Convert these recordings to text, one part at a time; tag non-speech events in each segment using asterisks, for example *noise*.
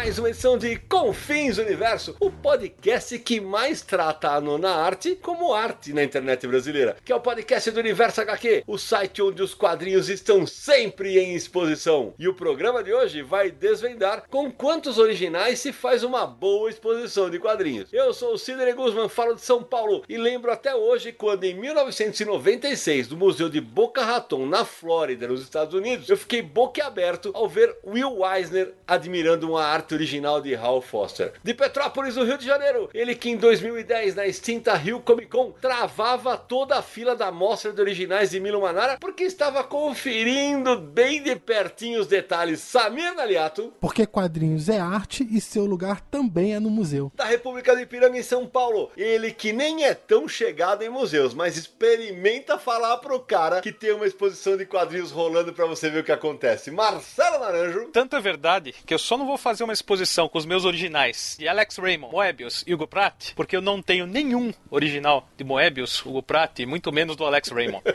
Mais uma edição de Confins Universo, o podcast que mais trata a nona arte como arte na internet brasileira, que é o podcast do Universo HQ, o site onde os quadrinhos estão sempre em exposição. E o programa de hoje vai desvendar com quantos originais se faz uma boa exposição de quadrinhos. Eu sou o Sidney Guzman, falo de São Paulo e lembro até hoje quando em 1996, no Museu de Boca Raton, na Flórida, nos Estados Unidos, eu fiquei boquiaberto ao ver Will Eisner admirando uma arte original de Hal Foster. De Petrópolis, no Rio de Janeiro, ele que em 2010, na extinta Rio Comic Con, travava toda a fila da mostra de originais de Milo Manara porque estava conferindo bem de pertinho os detalhes. Samir Naliato. Porque quadrinhos é arte e seu lugar também é no museu. Da República do Ipiranga, em São Paulo. Ele que nem é tão chegado em museus, mas experimenta falar pro cara que tem uma exposição de quadrinhos rolando para você ver o que acontece. Marcelo Naranjo. Tanto é verdade que eu só não vou fazer uma exposição com os meus originais de Alex Raymond, Moebius e Hugo Pratt, porque eu não tenho nenhum original de Moebius, Hugo Pratt, muito menos do Alex Raymond. *laughs*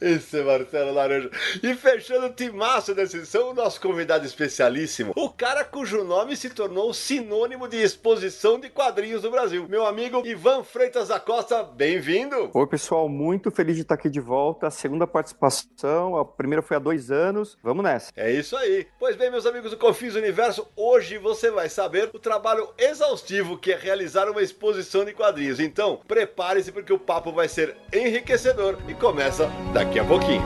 Esse é Marcelo Laranja. E fechando o timaço dessa edição, o nosso convidado especialíssimo, o cara cujo nome se tornou sinônimo de exposição de quadrinhos do Brasil. Meu amigo Ivan Freitas da Costa, bem-vindo! Oi, pessoal, muito feliz de estar aqui de volta. A segunda participação, a primeira foi há dois anos. Vamos nessa. É isso aí. Pois bem, meus amigos do Confins Universo, hoje você vai saber o trabalho exaustivo que é realizar uma exposição de quadrinhos. Então, prepare-se porque o papo vai ser enriquecedor e começa daqui a pouquinho.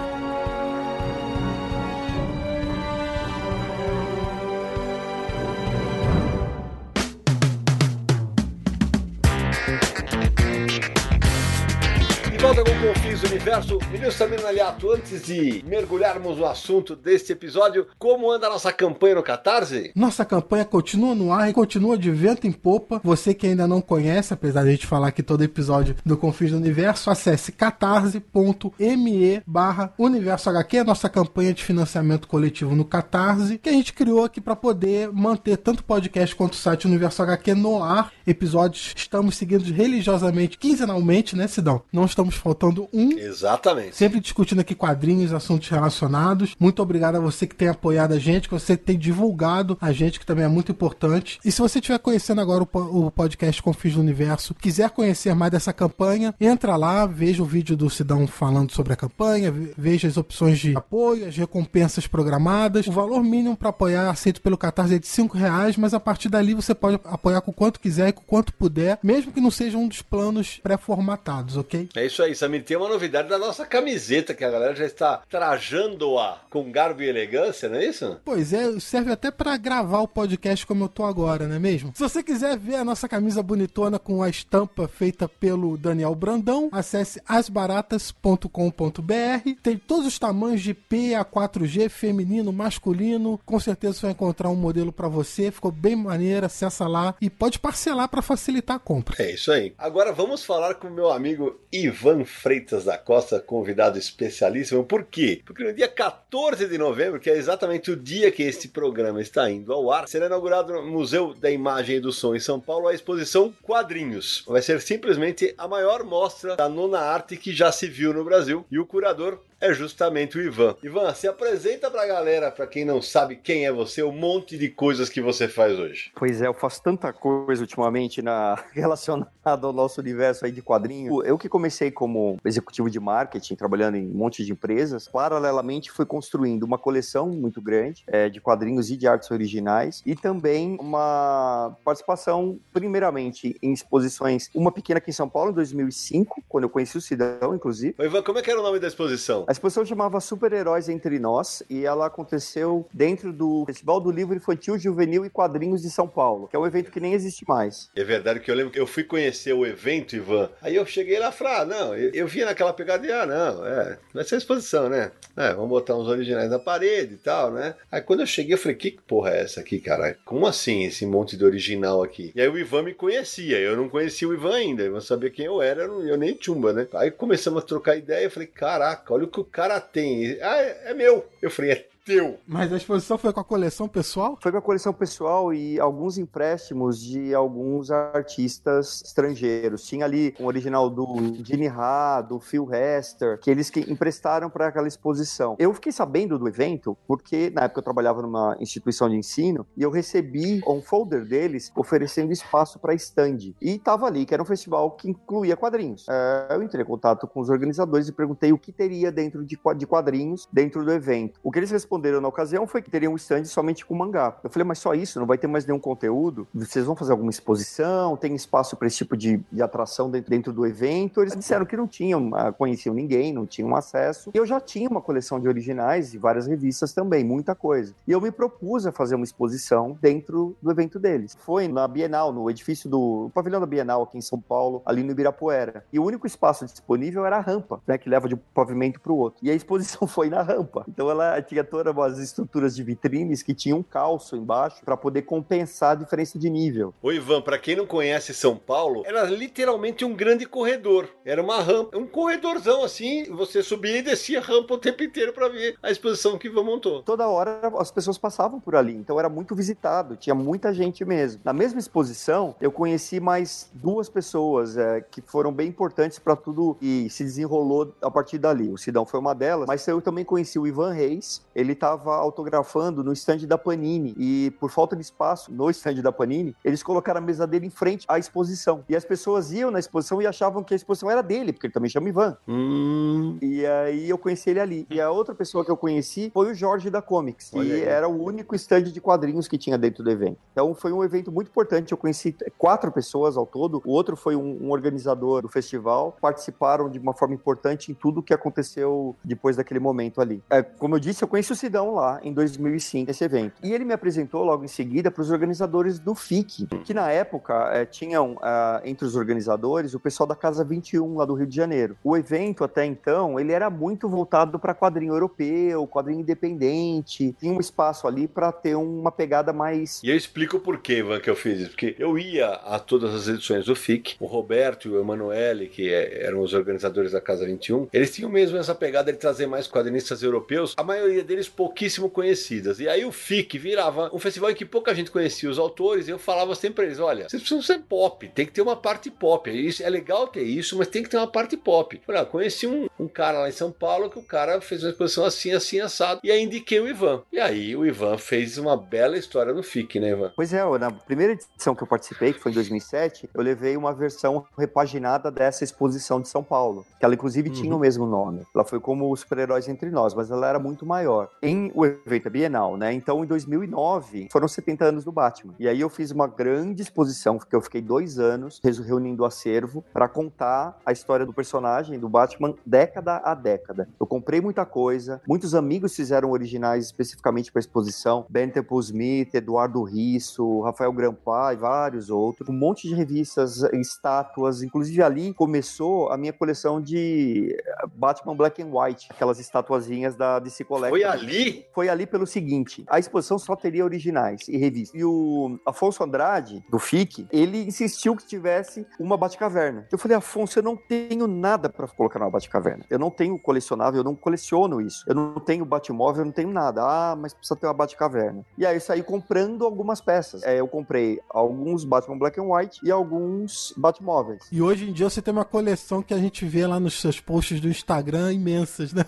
Volta com o Confins Universo, menino Samir Naliato, antes de mergulharmos no assunto deste episódio, como anda a nossa campanha no Catarse? Nossa campanha continua no ar e continua de vento em popa. Você que ainda não conhece, apesar de a gente falar aqui todo episódio do Confins do Universo, acesse catarse.me barra Universo HQ, nossa campanha de financiamento coletivo no Catarse, que a gente criou aqui para poder manter tanto o podcast quanto o site Universo HQ no ar. Episódios estamos seguindo religiosamente, quinzenalmente, né, Sidão? Não estamos faltando um. Exatamente. Sempre discutindo aqui quadrinhos, assuntos relacionados. Muito obrigado a você que tem apoiado a gente, que você tem divulgado a gente, que também é muito importante. E se você estiver conhecendo agora o, o podcast Confis do Universo, quiser conhecer mais dessa campanha, entra lá, veja o vídeo do Sidão falando sobre a campanha, ve- veja as opções de apoio, as recompensas programadas. O valor mínimo para apoiar aceito pelo Catarse é de 5 reais, mas a partir dali você pode apoiar com quanto quiser e com quanto puder, mesmo que não seja um dos planos pré-formatados, ok? É isso aí, Samir. Tem uma novidade da nossa camiseta que a galera já está trajando-a com garbo e elegância, não é isso? Pois é, serve até pra gravar o podcast como eu tô agora, não é mesmo? Se você quiser ver a nossa camisa bonitona com a estampa feita pelo Daniel Brandão, acesse asbaratas.com.br. Tem todos os tamanhos de P a 4G, feminino, masculino. Com certeza você vai encontrar um modelo pra você. Ficou bem maneiro, acessa lá e pode parcelar pra facilitar a compra. É isso aí. Agora vamos falar com o meu amigo Ivan Freitas da Costa, convidado especialíssimo. Por quê? Porque no dia 14 de novembro, que é exatamente o dia que este programa está indo ao ar, será inaugurado no Museu da Imagem e do Som em São Paulo a exposição Quadrinhos. Vai ser simplesmente a maior mostra da nona arte que já se viu no Brasil. E o curador é justamente o Ivan. Ivan, se apresenta pra galera, pra quem não sabe quem é você, o monte de coisas que você faz hoje. Pois é, eu faço tanta coisa ultimamente na *laughs* relacionada ao nosso universo aí de quadrinhos. Eu que comecei como executivo de marketing, trabalhando em um monte de empresas, paralelamente fui construindo uma coleção muito grande é, de quadrinhos e de artes originais e também uma participação, primeiramente, em exposições, uma pequena aqui em São Paulo em 2005, quando eu conheci o Cidão, inclusive. Ivan, como é que era o nome da exposição? A exposição chamava Super-Heróis Entre Nós e ela aconteceu dentro do Festival do Livro Infantil, Juvenil e Quadrinhos de São Paulo, que é um evento que nem existe mais. É verdade que eu lembro que eu fui conhecer o evento, Ivan. Aí eu cheguei lá e falei, ah, não, eu, eu via naquela pegada de, ah, não, é, vai ser exposição, né? É, vamos botar uns originais na parede e tal, né? Aí quando eu cheguei, eu falei, que porra é essa aqui, cara? Como assim esse monte de original aqui? E aí o Ivan me conhecia, eu não conhecia o Ivan ainda, eu não sabia quem eu era, eu nem chumba, né? Aí começamos a trocar ideia, eu falei, caraca, olha o que o cara tem. Ah, é, é meu. Eu falei, é teu. Mas a exposição foi com a coleção pessoal? Foi com a coleção pessoal e alguns empréstimos de alguns artistas estrangeiros. Tinha ali um original do Gene Ha, do Phil Hester, que eles que emprestaram para aquela exposição. Eu fiquei sabendo do evento porque na época eu trabalhava numa instituição de ensino e eu recebi um folder deles oferecendo espaço para stand. E tava ali, que era um festival que incluía quadrinhos. É, eu entrei em contato com os organizadores e perguntei o que teria dentro de quadrinhos dentro do evento. O que eles responderam na ocasião foi que teria um stand somente com mangá. Eu falei, mas só isso? Não vai ter mais nenhum conteúdo? Vocês vão fazer alguma exposição? Tem espaço para esse tipo de, de atração dentro, dentro, do evento? Eles disseram que não tinham, ah, conheciam ninguém, não tinham acesso. E eu já tinha uma coleção de originais e várias revistas também, muita coisa. E eu me propus a fazer uma exposição dentro do evento deles. Foi na Bienal, no edifício do pavilhão da Bienal aqui em São Paulo, ali no Ibirapuera. E o único espaço disponível era a rampa, né, que leva de um pavimento para o outro. E a exposição *laughs* foi na rampa. Então ela tinha toda eram as estruturas de vitrines que tinham um calço embaixo para poder compensar a diferença de nível. O Ivan, para quem não conhece São Paulo, era literalmente um grande corredor. Era uma rampa, um corredorzão assim, você subia e descia a rampa o tempo inteiro para ver a exposição que Ivan montou. Toda hora as pessoas passavam por ali, então era muito visitado, tinha muita gente mesmo. Na mesma exposição, eu conheci mais duas pessoas é, que foram bem importantes para tudo e se desenrolou a partir dali. O Sidão foi uma delas, mas eu também conheci o Ivan Reis, ele estava autografando no stand da Panini e por falta de espaço no stand da Panini, eles colocaram a mesa dele em frente à exposição. E as pessoas iam na exposição e achavam que a exposição era dele, porque ele também chama Ivan. Hum. E aí eu conheci ele ali. E a outra pessoa que eu conheci foi o Jorge da Comics, que era o único stand de quadrinhos que tinha dentro do evento. Então foi um evento muito importante. Eu conheci quatro pessoas ao todo. O outro foi um, um organizador do festival. Participaram de uma forma importante em tudo que aconteceu depois daquele momento ali. É, como eu disse, eu conheci o Sidão lá em 2005, esse evento. E ele me apresentou logo em seguida para os organizadores do FIC, que na época é, tinham uh, entre os organizadores o pessoal da Casa 21 lá do Rio de Janeiro. O evento até então, ele era muito voltado para quadrinho europeu, quadrinho independente, tinha um espaço ali para ter uma pegada mais... E eu explico por que, Ivan, que eu fiz isso, porque eu ia a todas as edições do FIC, o Roberto e o Emanuele, que é, eram os organizadores da Casa 21, eles tinham mesmo essa pegada de trazer mais quadrinistas europeus, a maioria deles pouquíssimo conhecidas. E aí o FIC virava um festival em que pouca gente conhecia os autores, e eu falava sempre pra eles: olha, vocês precisam ser pop, tem que ter uma parte pop. Isso, é legal ter isso, mas tem que ter uma parte pop. Falei, ah, conheci um, um cara lá em São Paulo que o cara fez uma exposição assim, assim, assado, e aí indiquei o Ivan. E aí o Ivan fez uma bela história no FIC, né, Ivan? Pois é, na primeira edição que eu participei, que foi em 2007, eu levei uma versão repaginada dessa exposição de São Paulo, que ela inclusive uhum. tinha o mesmo nome. Ela foi como os super-heróis entre nós, mas ela era muito maior. Em o evento Bienal, né? Então, em 2009, foram 70 anos do Batman. E aí eu fiz uma grande exposição, que eu fiquei dois anos reunindo acervo para contar a história do personagem, do Batman, década a década. Eu comprei muita coisa, muitos amigos fizeram originais especificamente para exposição, Ben Temple Smith, Eduardo Risso, Rafael Grampa e vários outros, um monte de revistas, estátuas, inclusive ali começou a minha coleção de Batman Black and White, aquelas estatuazinhas da DC Collection. Foi ali? Foi ali pelo seguinte: a exposição só teria originais e revistas. E o Afonso Andrade, do FIC, ele insistiu que tivesse uma Batcaverna. Eu falei, Afonso, eu não tenho nada para colocar na Batcaverna. Eu não tenho colecionável, eu não coleciono isso. Eu não tenho Batmóvel, eu não tenho nada. Ah, mas precisa ter uma Batcaverna. E aí eu saí comprando algumas peças. É, eu comprei alguns Batman Black and White e alguns Batmóveis. E hoje em dia você tem uma coleção que a gente vê lá nos seus posts do Instagram imensas, né?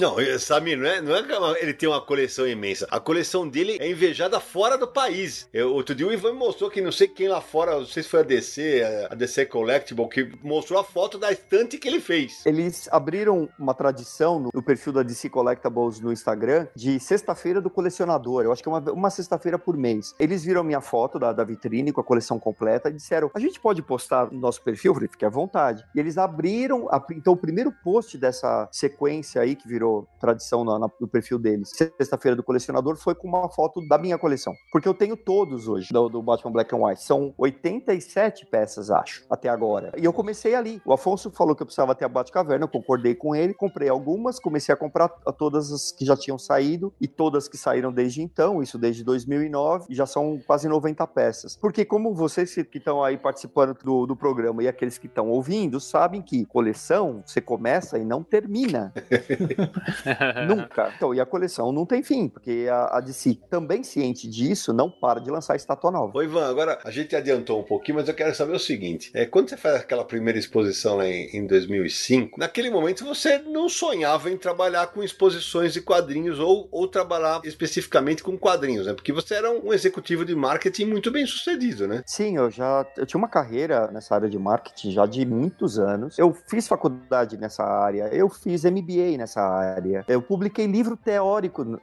Não, Samir, não é, não é ele tem uma coleção imensa. A coleção dele é invejada fora do país. Eu, outro dia o Ivan me mostrou que não sei quem lá fora, não sei se foi a DC, a DC Collectible, que mostrou a foto da estante que ele fez. Eles abriram uma tradição no, perfil da DC Collectibles no Instagram de sexta-feira do colecionador. Eu acho que é uma, uma sexta-feira por mês. Eles viram minha foto da, da vitrine com a coleção completa e disseram: a gente pode postar no nosso perfil? Falei, fique à vontade. E eles abriram, a, então o primeiro post dessa sequência aí, que virou tradição no, perfil deles, sexta-feira do colecionador, foi com uma foto da minha coleção. Porque eu tenho todos hoje do, do Batman Black and White. São 87 peças, acho, até agora. E eu comecei ali. O Afonso falou que eu precisava ter a Batcaverna, eu concordei com ele, comprei algumas, comecei a comprar todas as que já tinham saído e todas que saíram desde então, isso desde 2009, e já são quase 90 peças. Porque como vocês que estão aí participando do, do programa e aqueles que estão ouvindo, sabem que coleção você começa e não termina. *laughs* Nunca. Então, e a coleção não tem fim, porque a, a DC, também ciente disso, não para de lançar estátua nova. Ô Ivan, agora a gente adiantou um pouquinho, mas eu quero saber o seguinte: é, quando você faz aquela primeira exposição lá em, em 2005, naquele momento você não sonhava em trabalhar com exposições de quadrinhos ou, ou trabalhar especificamente com quadrinhos, né? Porque você era um executivo de marketing muito bem sucedido, né? Sim, eu já eu tinha uma carreira nessa área de marketing já de muitos anos. Eu fiz faculdade nessa área, eu fiz MBA nessa área, eu publiquei livro teórico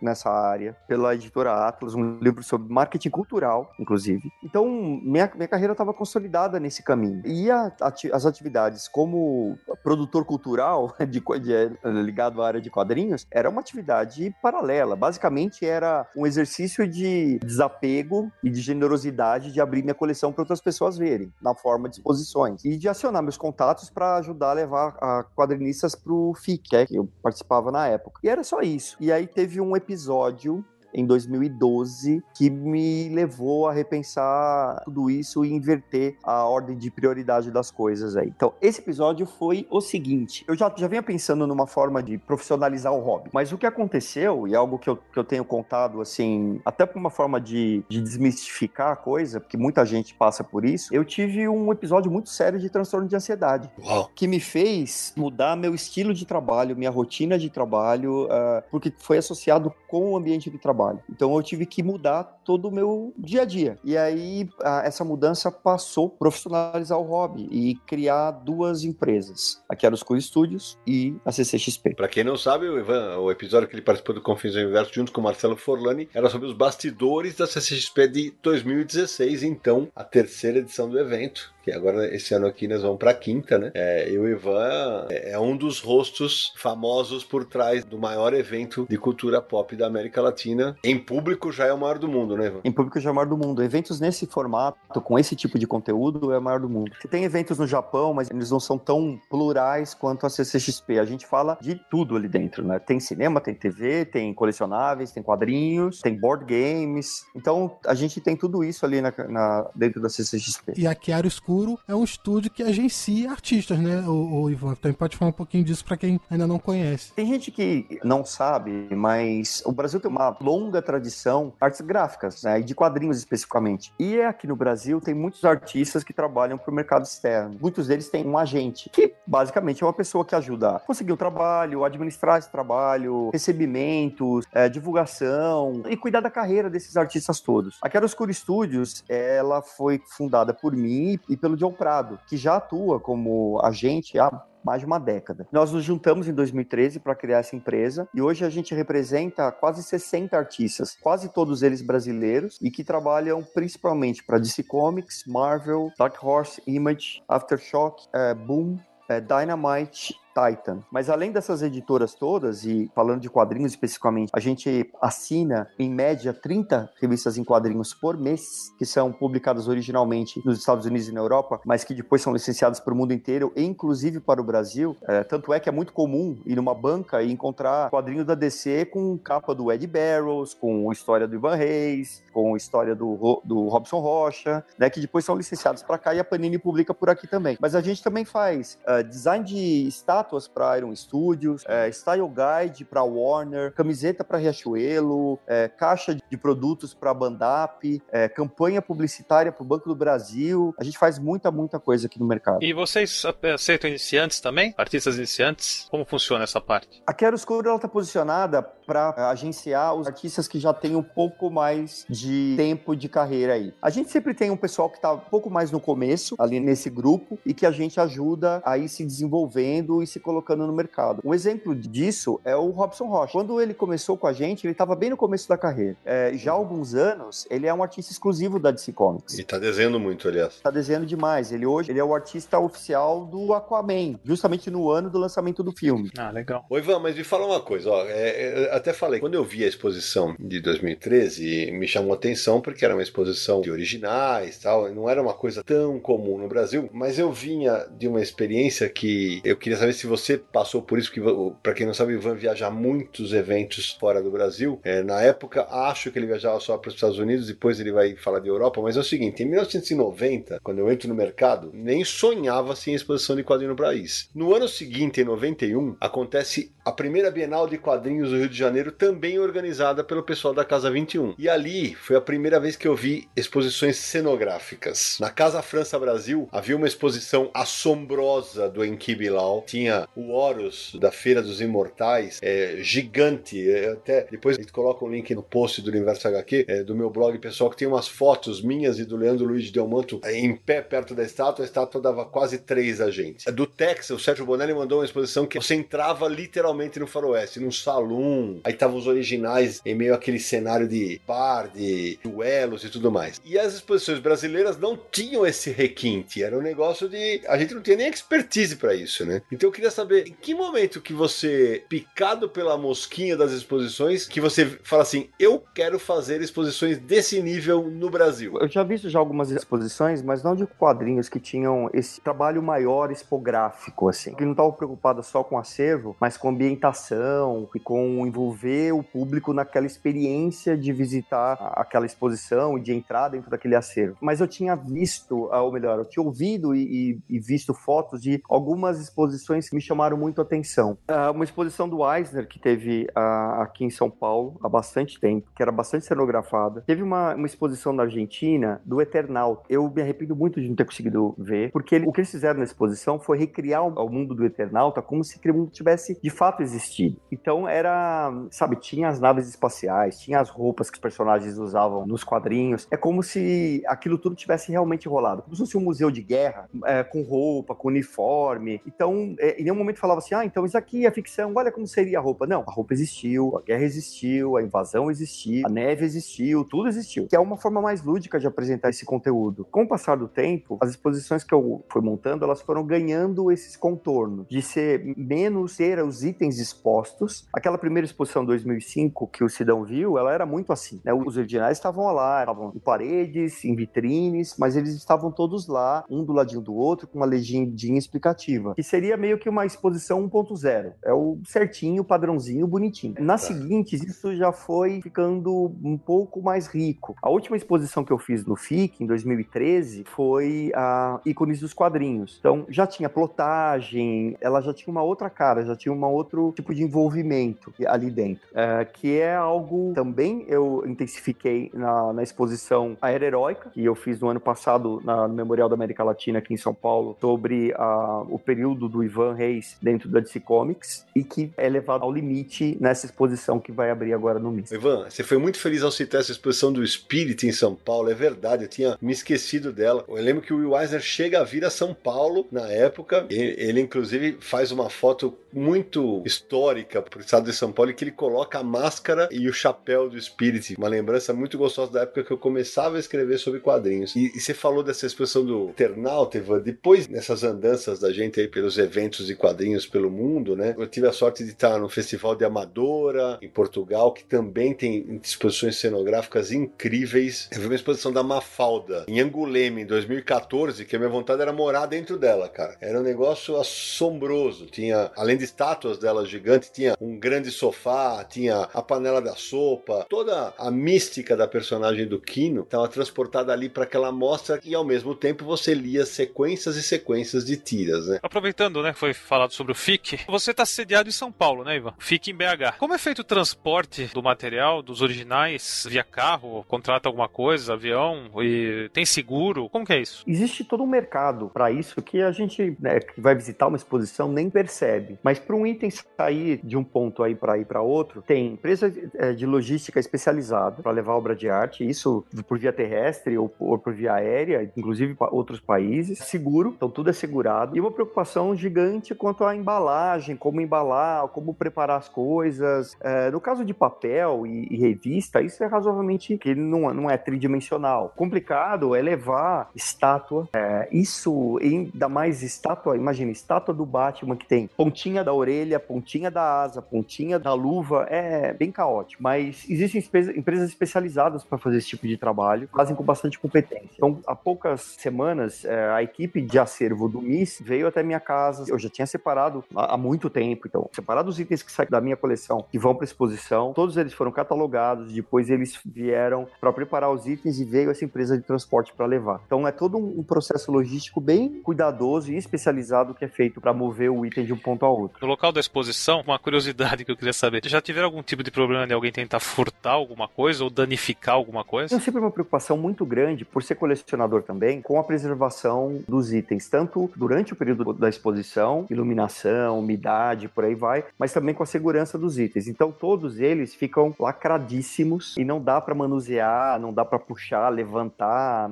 nessa área pela editora Atlas, um livro sobre marketing cultural, inclusive. Então, minha, minha carreira estava consolidada nesse caminho. E a, as atividades como produtor cultural *laughs* de, de, ligado à área de quadrinhos era uma atividade paralela. Basicamente, era um exercício de desapego e de generosidade de abrir minha coleção para outras pessoas verem, na forma de exposições. E de acionar meus contatos para ajudar a levar a quadrinistas para o FIC, é, que eu participava na época. E era só isso. E aí teve um episódio em 2012 que me levou a repensar tudo isso e inverter a ordem de prioridade das coisas aí. Então, esse episódio foi o seguinte: eu já, já vinha pensando numa forma de profissionalizar o hobby, mas o que aconteceu, e é algo que eu, que eu tenho contado assim, até por uma forma de, de desmistificar a coisa, porque muita gente passa por isso, eu tive um episódio muito sério de transtorno de ansiedade, Uau. que me fez mudar meu estilo de trabalho, minha rotina de trabalho, uh, porque foi associado com o ambiente de trabalho trabalho. Então eu tive que mudar todo o meu dia a dia. E aí a, essa mudança passou profissionalizar o hobby e criar duas empresas. A Chiaroscuro Studios e a CCXP. Para quem não sabe, o Ivan, o episódio que ele participou do Confins do Universo junto com o Marcelo Forlani era sobre os bastidores da CCXP de 2016, então a terceira edição do evento que agora esse ano aqui nós vamos para a quinta, né? É, e o Ivan é um dos rostos famosos por trás do maior evento de cultura pop da América Latina. Em público já é o maior do mundo, né, Ivan? Em público já é o maior do mundo. Eventos nesse formato, com esse tipo de conteúdo, é o maior do mundo. Tem eventos no Japão, mas eles não são tão plurais quanto a CCXP. A gente fala de tudo ali dentro, né? Tem cinema, tem TV, tem colecionáveis, tem quadrinhos, tem board games. Então a gente tem tudo isso ali na, na dentro da CCXP. E a Chiaro Escuro é um estúdio que agencia artistas, né, o, o Ivan? Também pode falar um pouquinho disso para quem ainda não conhece. Tem gente que não sabe, mas o Brasil tem uma longa tradição artes gráficas, né, e de quadrinhos especificamente. E aqui no Brasil tem muitos artistas que trabalham para o mercado externo. Muitos deles têm um agente, que basicamente é uma pessoa que ajuda a conseguir o trabalho, administrar esse trabalho, recebimentos, é, divulgação e cuidar da carreira desses artistas todos. A Chiaroscuro Studios, ela foi fundada por mim e pelo John Prado, que já atua como agente há mais de uma década. Nós nos juntamos em 2013 para criar essa empresa e hoje a gente representa quase 60 artistas, quase todos eles brasileiros e que trabalham principalmente para DC Comics, Marvel, Dark Horse, Image, Aftershock, é, Boom, é, Dynamite Titan. Mas além dessas editoras todas, e falando de quadrinhos especificamente, a gente assina em média 30 revistas em quadrinhos por mês, que são publicadas originalmente nos Estados Unidos e na Europa, mas que depois são licenciadas para o mundo inteiro, inclusive para o Brasil. É, tanto é que é muito comum ir numa banca e encontrar quadrinho da DC com capa do Ed Barrows, com história do Ivan Reis, com história do, do Robson Rocha, né, que depois são licenciados para cá e a Panini publica por aqui também. Mas a gente também faz uh, design de estátuas para Iron Studios, é, Style Guide para Warner, camiseta para Riachuelo, é, caixa de produtos para Bandap, é, campanha publicitária para o Banco do Brasil. A gente faz muita, muita coisa aqui no mercado. E vocês aceitam iniciantes também? Artistas iniciantes? Como funciona essa parte? A Chiaroscuro ela está posicionada para agenciar os artistas que já têm um pouco mais de tempo de carreira aí. A gente sempre tem um pessoal que está um pouco mais no começo, ali nesse grupo, e que a gente ajuda a ir se desenvolvendo e se colocando no mercado. Um exemplo disso é o Robson Rocha. Quando ele começou com a gente, ele estava bem no começo da carreira. É, já há alguns anos, ele é um artista exclusivo da DC Comics. E está desenhando muito, aliás. Está desenhando demais. Ele hoje ele é o artista oficial do Aquaman, justamente no ano do lançamento do filme. Ah, legal. Oi, Ivan, mas me fala uma coisa, ó. É, é, até falei, quando eu vi a exposição de 2013, me chamou a atenção porque era uma exposição de originais tal, não era uma coisa tão comum no Brasil, mas eu vinha de uma experiência que eu queria saber se você passou por isso, que para quem não sabe, o Ivan viaja muitos eventos fora do Brasil. É, na época, acho que ele viajava só para os Estados Unidos, depois ele vai falar de Europa, mas é o seguinte, em 1990, quando eu entro no mercado, nem sonhava assim a exposição de quadrinho no país. No ano seguinte, em 91, acontece a primeira Bienal de Quadrinhos do Rio de Janeiro, também organizada pelo pessoal da Casa 21. E ali foi a primeira vez que eu vi exposições cenográficas. Na Casa França Brasil havia uma exposição assombrosa do Enki Bilal. Tinha o Horus da Feira dos Imortais, é, gigante. É, até depois a gente coloca um link no post do Universo HQ, é, do meu blog pessoal, que tem umas fotos minhas e do Leandro Luiz de Delmanto é, em pé perto da estátua. A estátua dava quase três a gente. Do Texas, o Sérgio Bonelli mandou uma exposição que você entrava literalmente no faroeste, num salão. Aí estavam os originais em meio àquele cenário de bar, de duelos e tudo mais. E as exposições brasileiras não tinham esse requinte. Era um negócio de. A gente não tinha nem expertise para isso, né? Então eu queria saber em que momento que você, picado pela mosquinha das exposições, que você fala assim: eu quero fazer exposições desse nível no Brasil. Eu já vi já algumas exposições, mas não de quadrinhos que tinham esse trabalho maior expográfico, assim. Que não estava preocupado só com acervo, mas com ambientação e com envolver o público naquela experiência de visitar aquela exposição e de entrar dentro daquele acervo. Mas eu tinha visto, ah, ou melhor, eu tinha ouvido e, e visto fotos de algumas exposições que me chamaram muito a atenção. Uh, uma exposição do Eisner que teve uh, aqui em São Paulo há bastante tempo, que era bastante cenografada. Teve uma, uma exposição na Argentina do Eternal. Eu me arrependo muito de não ter conseguido ver, porque ele, o que eles fizeram na exposição foi recriar o, o mundo do Eternauta como se aquele mundo tivesse de fato existido. Então era, sabe, tinha as naves espaciais, tinha as roupas que os personagens usavam nos quadrinhos. É como se aquilo tudo tivesse realmente rolado, como se fosse um museu de guerra, é, com roupa, com uniforme. Então, é, em nenhum momento falava assim, ah, então isso aqui é ficção, olha como seria a roupa. Não, a roupa existiu, a guerra existiu, a invasão existiu, a neve existiu, tudo existiu. Que é uma forma mais lúdica de apresentar esse conteúdo. Com o passar do tempo, as exposições que eu fui montando, elas foram ganhando esses contornos de ser menos ter os itens expostos. Aquela primeira exposição 2005 que o Sidão viu, ela era muito assim, né? Os originais estavam lá, estavam em paredes, em vitrines, mas eles estavam todos lá, um do ladinho do outro, com uma legendinha explicativa, que seria meio que uma exposição 1.0. É o certinho, padrãozinho, bonitinho. Nas tá. seguintes, isso já foi ficando um pouco mais rico. A última exposição que eu fiz no FIC, em 2013, foi a ícones dos quadrinhos. Então, já tinha plotagem, ela já tinha uma outra cara, já tinha um outro tipo de envolvimento ali dentro, é, que é algo também eu intensifiquei na, na exposição Aérea Heróica, que eu fiz no ano passado na, no Memorial da América Latina aqui em São Paulo, sobre a, o período do Ivan Reis dentro da DC Comics e que é levado ao limite nessa exposição que vai abrir agora no mês. Ivan, você foi muito feliz ao citar essa exposição do Spirit em São Paulo, é verdade, eu tinha me esquecido dela. Eu lembro que o Will Eisner chega a vir a São Paulo na época, ele, ele inclusive faz uma foto muito histórica para o estado de São Paulo, que ele coloca a máscara e o chapéu do Spirit, uma lembrança muito gostosa da época que eu começava a escrever sobre quadrinhos. E, e você falou dessa expressão do Eternal, Ivan, depois nessas andanças da gente aí pelos eventos de quadrinhos pelo mundo, né? Eu tive a sorte de estar no Festival de Amadora, em Portugal, que também tem exposições cenográficas incríveis. Eu vi uma exposição da Mafalda em Anguleme em 2014, que a minha vontade era morar dentro dela, cara. Era um negócio assombroso. Tinha, além de estátuas dela gigantes, tinha um grande sofá, tinha a panela da sopa, toda a mística da personagem do Kino estava transportada ali para aquela mostra e ao mesmo tempo você lia sequências e sequências de tiras, né? Aproveitando, né, foi falado sobre o FIC, você está sediado em São Paulo, né, Ivan? FIC em BH. Como é feito o transporte do material, dos originais, via carro? Contrata alguma coisa, avião? E tem seguro? Como que é isso? Existe todo um mercado para isso que a gente, né, que vai visitar uma exposição nem percebe. Mas para um item sair de um ponto aí para ir para outro, tem empresa é, de logística especializada para levar obra de arte, isso por via terrestre ou, por via aérea, inclusive para outros países. Seguro, então tudo é segurado. E uma preocupação gigante quanto à embalagem, como embalar, como preparar as coisas. É, no caso de papel e, e, revista, isso é razoavelmente que não, não é tridimensional. Complicado é levar estátua. É, isso, ainda mais estátua, imagina, estátua do Batman que tem pontinha da orelha, pontinha da asa, pontinha da luva, é bem caótico. Mas existem empresas especializadas para fazer esse tipo de trabalho, fazem com bastante competência. Então, há poucas semanas, é, a equipe de acervo do MIS veio até minha casa. Eu já tinha separado há muito tempo, então, separado os itens que saem da minha coleção que vão para exposição, todos eles foram catalogados, depois eles vieram para preparar os itens e veio essa empresa de transporte para levar. Então, é todo um processo logístico bem cuidadoso e especializado que é feito para mover o item de um ponto ao outro. No local da exposição, uma curiosidade que eu queria saber: já tiveram algum tipo de problema de alguém tentar furtar alguma coisa ou danificar alguma coisa? Eu sempre uma preocupação muito grande, por ser colecionador também, com a preservação dos itens, tanto durante o período da exposição, iluminação, umidade, por aí vai, mas também com a segurança dos itens. Então todos eles ficam lacradíssimos e não dá para manusear, não dá para puxar, levantar.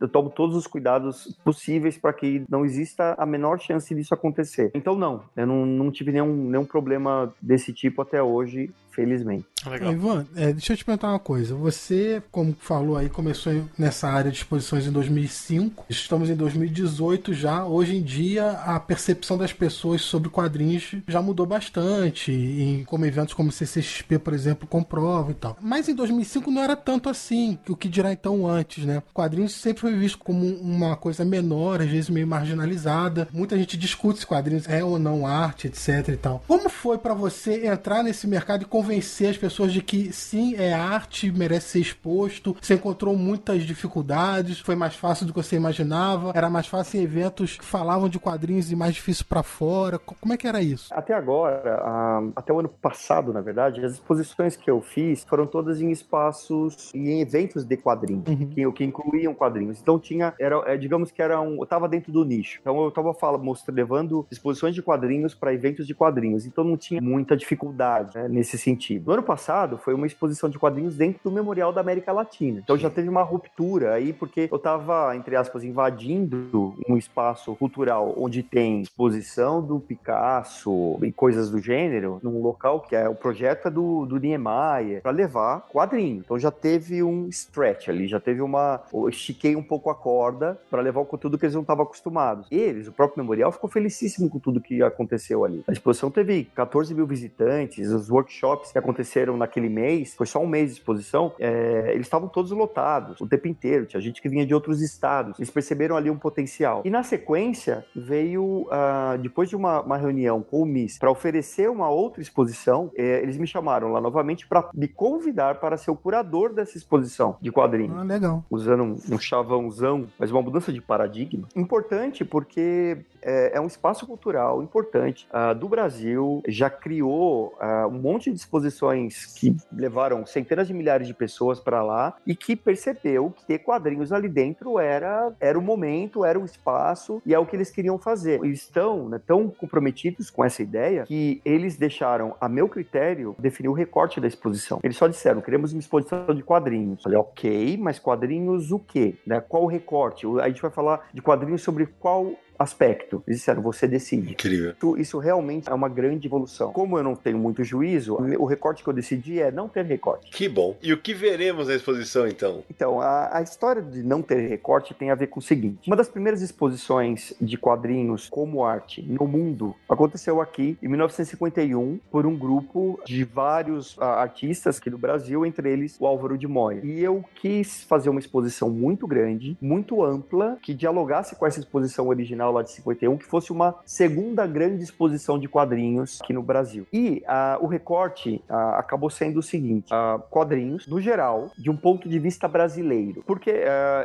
Eu tomo todos os cuidados possíveis para que não exista a menor chance disso acontecer. Então não, eu não, não tive nenhum, nenhum problema desse tipo até hoje felizmente. Legal. Ivan, é, deixa eu te perguntar uma coisa. Você, como falou aí, começou nessa área de exposições em 2005. Estamos em 2018 já. Hoje em dia, a percepção das pessoas sobre quadrinhos já mudou bastante. Em, como eventos como CCXP, por exemplo, comprova e tal. Mas em 2005 não era tanto assim. O que dirá então antes, né? Quadrinhos sempre foi visto como uma coisa menor, às vezes meio marginalizada. Muita gente discute se quadrinhos é ou não arte, etc e tal. Como foi para você entrar nesse mercado e conversar convencer as pessoas de que sim, é arte, merece ser exposto. Você encontrou muitas dificuldades, foi mais fácil do que você imaginava, era mais fácil em eventos que falavam de quadrinhos e mais difícil para fora. Como é que era isso? Até agora, até o ano passado, na verdade, as exposições que eu fiz foram todas em espaços e em eventos de quadrinhos, uhum. que, que incluíam quadrinhos. Então tinha, era, é, digamos que era um, eu tava dentro do nicho. Então eu tava falando, mostrando, levando exposições de quadrinhos para eventos de quadrinhos. Então não tinha muita dificuldade né, nesse sentido sentido. No ano passado, foi uma exposição de quadrinhos dentro do Memorial da América Latina. Então já teve uma ruptura aí, porque eu estava, entre aspas, invadindo um espaço cultural onde tem exposição do Picasso e coisas do gênero, num local que é o projeto é do, do Niemeyer, para levar quadrinho. Então já teve um stretch ali, já teve uma. Eu estiquei um pouco a corda para levar o conteúdo que eles não estavam acostumados. Eles, o próprio Memorial, ficou felicíssimo com tudo que aconteceu ali. A exposição teve 14 mil visitantes, os workshops que aconteceram naquele mês, foi só um mês de exposição, é, eles estavam todos lotados o tempo inteiro. Tinha gente que vinha de outros estados. Eles perceberam ali um potencial. E na sequência, veio, uh, depois de uma, uma, reunião com o MIS para oferecer uma outra exposição, é, eles me chamaram lá novamente para me convidar para ser o curador dessa exposição de quadrinhos. Ah, legal. Usando um, um chavãozão, mas uma mudança de paradigma. Importante porque é, é um espaço cultural importante uh, do Brasil, já criou uh, um monte de exposições que levaram centenas de milhares de pessoas para lá e que percebeu que ter quadrinhos ali dentro era, era o momento, era o espaço e é o que eles queriam fazer. Eles estão né, tão comprometidos com essa ideia que eles deixaram, a meu critério, definir o recorte da exposição. Eles só disseram, queremos uma exposição de quadrinhos. Falei, ok, mas quadrinhos o quê? Né? Qual o recorte? A gente vai falar de quadrinhos sobre qual aspecto. Eles disseram, você decide. Incrível. Isso, isso, realmente é uma grande evolução. Como eu não tenho muito juízo, o recorte que eu decidi é não ter recorte. Que bom. E o que veremos na exposição, então? Então, a, a história de não ter recorte tem a ver com o seguinte. Uma das primeiras exposições de quadrinhos como arte no mundo aconteceu aqui em 1951 por um grupo de vários uh, artistas aqui do Brasil, entre eles o Álvaro de Moya. E eu quis fazer uma exposição muito grande, muito ampla, que dialogasse com essa exposição original original lá de 51, que fosse uma segunda grande exposição de quadrinhos aqui no Brasil. E uh, o recorte uh, acabou sendo o seguinte: uh, quadrinhos, no geral, de um ponto de vista brasileiro. Porque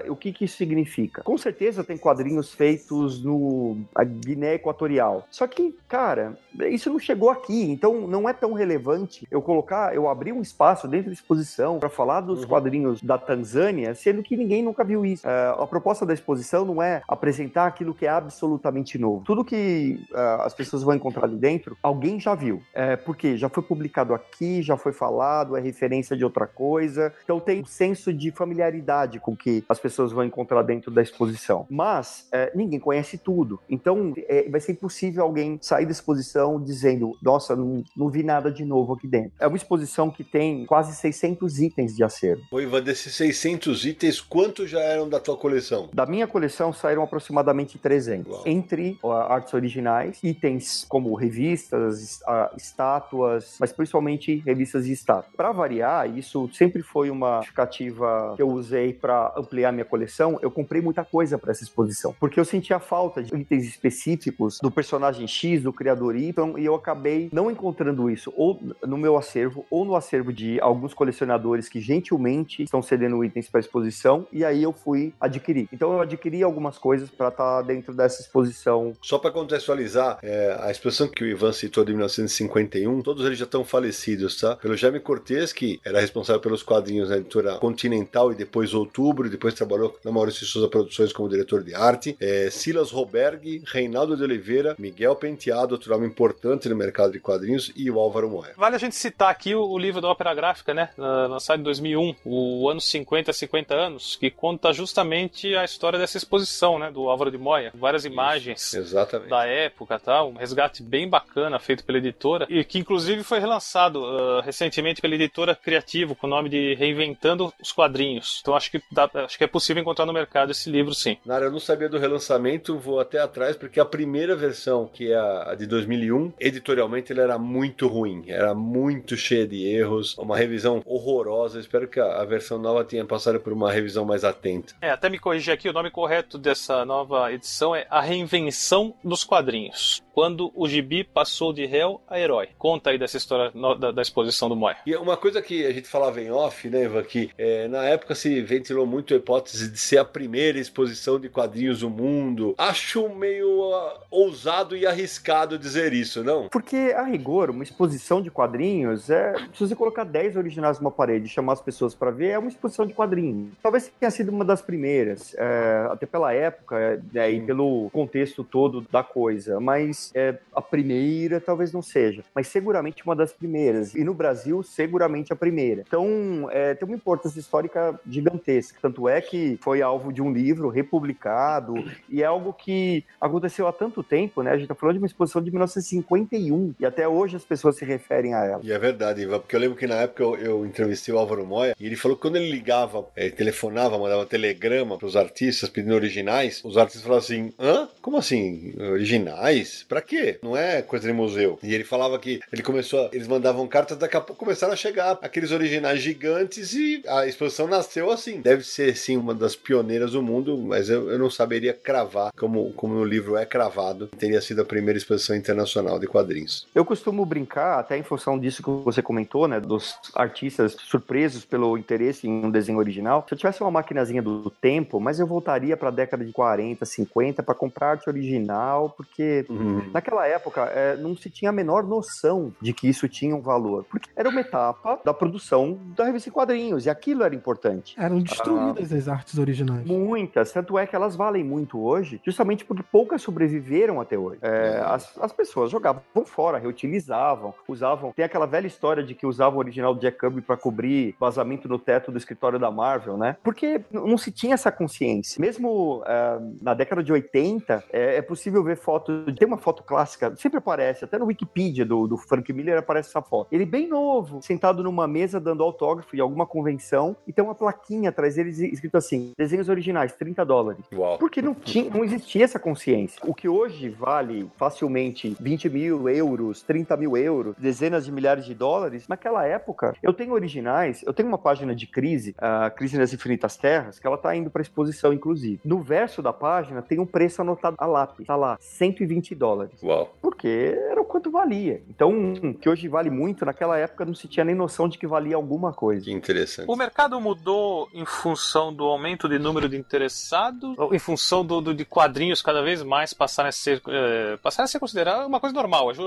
o que, que isso significa? Com certeza tem quadrinhos feitos no Guiné Equatorial. Só que, cara, isso não chegou aqui, então não é tão relevante eu colocar, eu abrir um espaço dentro da exposição para falar dos uhum. quadrinhos da Tanzânia, sendo que ninguém nunca viu isso. a proposta da exposição não é apresentar aquilo que é absolutamente novo. Tudo que uh, as pessoas vão encontrar ali dentro, alguém já viu. É, porque já foi publicado aqui, já foi falado, é referência de outra coisa. Então tem um senso de familiaridade com que as pessoas vão encontrar dentro da exposição. Mas é, ninguém conhece tudo. Então é, vai ser impossível alguém sair da exposição dizendo: Nossa, não, não vi nada de novo aqui dentro. É uma exposição que tem quase 600 itens de acervo. Oi, Ivan, desses 600 itens, quantos já eram da tua coleção? Da minha coleção saíram aproximadamente 300. Entre artes originais, itens como revistas, estátuas, mas principalmente revistas e estátuas. Para variar, isso sempre foi uma justificativa que eu usei para ampliar minha coleção. Eu comprei muita coisa para essa exposição, porque eu sentia falta de itens específicos do personagem X, do criador Y, e eu acabei não encontrando isso ou no meu acervo ou no acervo de alguns colecionadores que gentilmente estão cedendo itens para exposição, e aí eu fui adquirir. Então eu adquiri algumas coisas para estar tá dentro dessa exposição. Só para contextualizar, é, a exposição que o Ivan citou de 1951, todos eles já estão falecidos, tá? Pelo Jaime Cortez, que era responsável pelos quadrinhos na editora Continental e depois Outubro, e depois trabalhou na Maurício Souza Produções como diretor de arte. É, Silas Roberg, Reinaldo de Oliveira, Miguel Penteado, outro nome importante no mercado de quadrinhos, e o Álvaro Moé. Vale a gente citar aqui o, o livro da Ópera Gráfica, né? Lançado em 2001, o ano 50, 50 anos, que conta justamente a história dessa exposição, né? Do Álvaro de Moya. Várias imagens Exatamente. da época, tá? Um resgate bem bacana feito pela editora e que inclusive foi relançado uh, recentemente pela editora Criativo com o nome de Reinventando os Quadrinhos. Então acho que dá, acho que é possível encontrar no mercado esse livro, sim. Nara, eu não sabia do relançamento, vou até atrás porque a primeira versão, que é a de 2001, editorialmente ele era muito ruim, era muito cheia de erros, uma revisão horrorosa. Espero que a, a versão nova tenha passado por uma revisão mais atenta. É, até me corrigir aqui, o nome correto dessa nova edição é A Reinvenção dos Quadrinhos quando o gibi passou de réu a herói. Conta aí dessa história no, da, da, exposição do Moya. E uma coisa que a gente falava em off, né, Ivan, que é, na época se ventilou muito a hipótese de ser a primeira exposição de quadrinhos do mundo. Acho meio uh, ousado e arriscado dizer isso, não? Porque, a rigor, uma exposição de quadrinhos é. Se você colocar 10 originais numa parede e chamar as pessoas para ver, é uma exposição de quadrinhos. Talvez tenha sido uma das primeiras, é, até pela época é, e pelo contexto todo da coisa, mas é, a primeira talvez não seja, mas seguramente uma das primeiras. E no Brasil, seguramente a primeira. Então, é, tem uma importância histórica gigantesca. Tanto é que foi alvo de um livro republicado e é algo que aconteceu há tanto tempo, né? A gente tá falando de uma exposição de 1951 e até hoje as pessoas se referem a ela. E é verdade, Ivan, porque eu lembro que na época eu, eu entrevistei o Álvaro Moya e ele falou que quando ele ligava, é, telefonava, mandava telegrama para os artistas pedindo originais, os artistas falavam assim: hã? Como assim? Originais? Pra quê? Não é coisa de museu. E ele falava que ele começou, a, eles mandavam cartas, daqui a pouco começaram a chegar aqueles originais gigantes e a exposição nasceu assim. Deve ser sim uma das pioneiras do mundo, mas eu, eu não saberia cravar como, como no livro é cravado. Teria sido a primeira exposição internacional de quadrinhos. Eu costumo brincar, até em função disso que você comentou, né, dos artistas surpresos pelo interesse em um desenho original. Se eu tivesse uma maquinazinha do tempo, mas eu voltaria para a década de 40, 50 para comprar arte original, porque uhum. Naquela época, é, não se tinha a menor noção de que isso tinha um valor, porque era uma etapa da produção da revista em quadrinhos, e aquilo era importante. Eram destruídas ah, as artes originais. Muitas, tanto é que elas valem muito hoje, justamente porque poucas sobreviveram até hoje. É, as, as pessoas jogavam fora, reutilizavam, usavam. Tem aquela velha história de que usavam o original do Jack Kirby para cobrir vazamento no teto do escritório da Marvel, né? Porque não se tinha essa consciência. Mesmo é, na década de 80, é, é possível ver foto. Tem uma foto clássica, sempre aparece, até no Wikipedia do, do Frank Miller aparece essa foto. Ele bem novo, sentado numa mesa dando autógrafo em alguma convenção, e tem uma plaquinha atrás dele escrito assim: desenhos originais, 30 dólares. Uau. Porque não, tinha, não existia essa consciência. O que hoje vale facilmente 20 mil euros, 30 mil euros, dezenas de milhares de dólares, naquela época, eu tenho originais, eu tenho uma página de crise, a Crise nas Infinitas Terras, que ela tá indo para exposição, inclusive. No verso da página tem um preço anotado a lápis, tá lá, 120 dólares. Uau. Porque era o quanto valia. Então, que hoje vale muito, naquela época não se tinha nem noção de que valia alguma coisa. Que interessante. O mercado mudou em função do aumento de número de interessados, ou em função do, do de quadrinhos cada vez mais passarem a ser, é, passarem a ser considerados uma coisa normal. Hoje,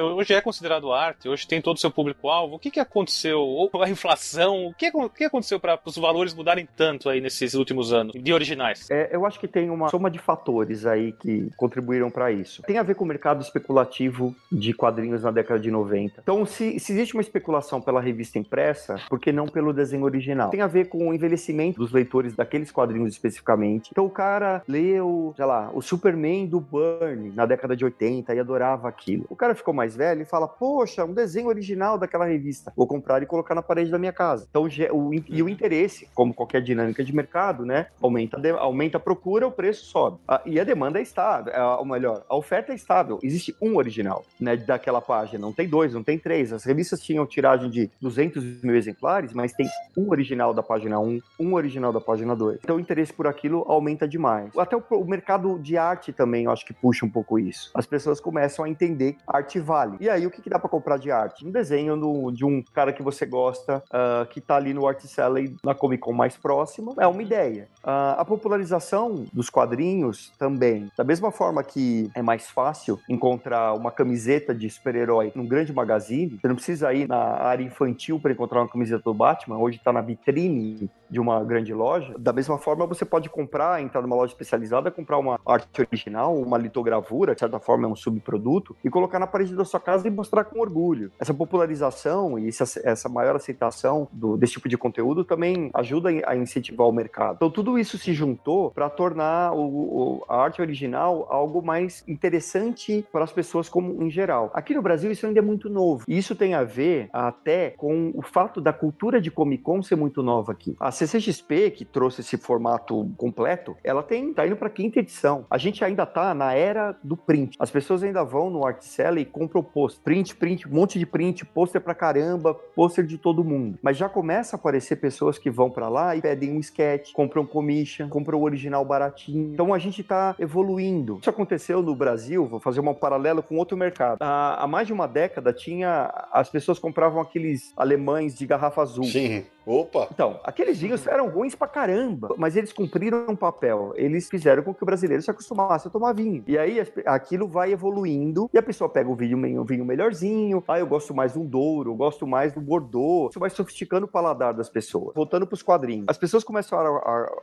hoje é considerado arte, hoje tem todo o seu público-alvo. O que, que aconteceu? Ou a inflação? O que, o que aconteceu para os valores mudarem tanto aí nesses últimos anos de originais? É, eu acho que tem uma soma de fatores aí que contribuíram para isso. Tem a ver com o mercado especulativo de quadrinhos na década de 90. Então, se, se existe uma especulação pela revista impressa, por que não pelo desenho original? Tem a ver com o envelhecimento dos leitores daqueles quadrinhos especificamente. Então, o cara leu, sei lá, o Superman do Burn na década de 80 e adorava aquilo. O cara ficou mais velho e fala: Poxa, um desenho original daquela revista. Vou comprar e colocar na parede da minha casa. Então, o, e o interesse, como qualquer dinâmica de mercado, né? Aumenta, aumenta a procura, o preço sobe. Ah, e a demanda é estável, é, ou melhor, a oferta é estável. Existe um original, né? Daquela página. Não tem dois, não tem três. As revistas tinham tiragem de 200 mil exemplares, mas tem um original da página 1, um original da página 2. Então, o interesse por aquilo aumenta demais. Até o, o mercado de arte também, eu acho que puxa um pouco isso. As pessoas começam a entender que arte vale. E aí, o que, que dá para comprar de arte? Um desenho no, de um cara que você gosta, uh, que tá ali no Art Sally na Comic Con mais próxima, é uma ideia. Uh, a popularização dos quadrinhos também. Da mesma forma que é mais fácil encontrar uma camiseta de super-herói num grande magazine, você não precisa ir na área infantil para encontrar uma camiseta do Batman, hoje está na vitrine de uma grande loja. Da mesma forma, você pode comprar, entrar numa loja especializada, comprar uma arte original, uma litogravura, de certa forma é um subproduto, e colocar na parede da sua casa e mostrar com orgulho. Essa popularização e essa, maior aceitação do, desse tipo de conteúdo também ajuda a incentivar o mercado. Então, tudo isso se juntou para tornar o, o, a arte original algo mais interessante para as pessoas como em geral. Aqui no Brasil, isso ainda é muito novo. E isso tem a ver até com o fato da cultura de Comic Con ser muito nova aqui. A CCXP, que trouxe esse formato completo, ela tem tá indo para quinta edição. A gente ainda tá na era do print. As pessoas ainda vão no Art e compram post, print, print, um monte de print, pôster pra caramba, pôster de todo mundo. Mas já começa a aparecer pessoas que vão para lá e pedem um sketch, compram commission, compram o original baratinho. Então a gente tá evoluindo. Isso aconteceu no Brasil, vou fazer um paralelo com outro mercado. Há, há mais de uma década tinha as pessoas compravam aqueles alemães de garrafa azul. Sim. Opa! Então, aqueles vinhos eram ruins pra caramba, mas eles cumpriram um papel. Eles fizeram com que o brasileiro se acostumasse a tomar vinho. E aí aquilo vai evoluindo e a pessoa pega o vinho, vinho melhorzinho. Ah, eu gosto mais do Douro, eu gosto mais do Bordeaux. Isso vai sofisticando o paladar das pessoas. Voltando pros quadrinhos. As pessoas começaram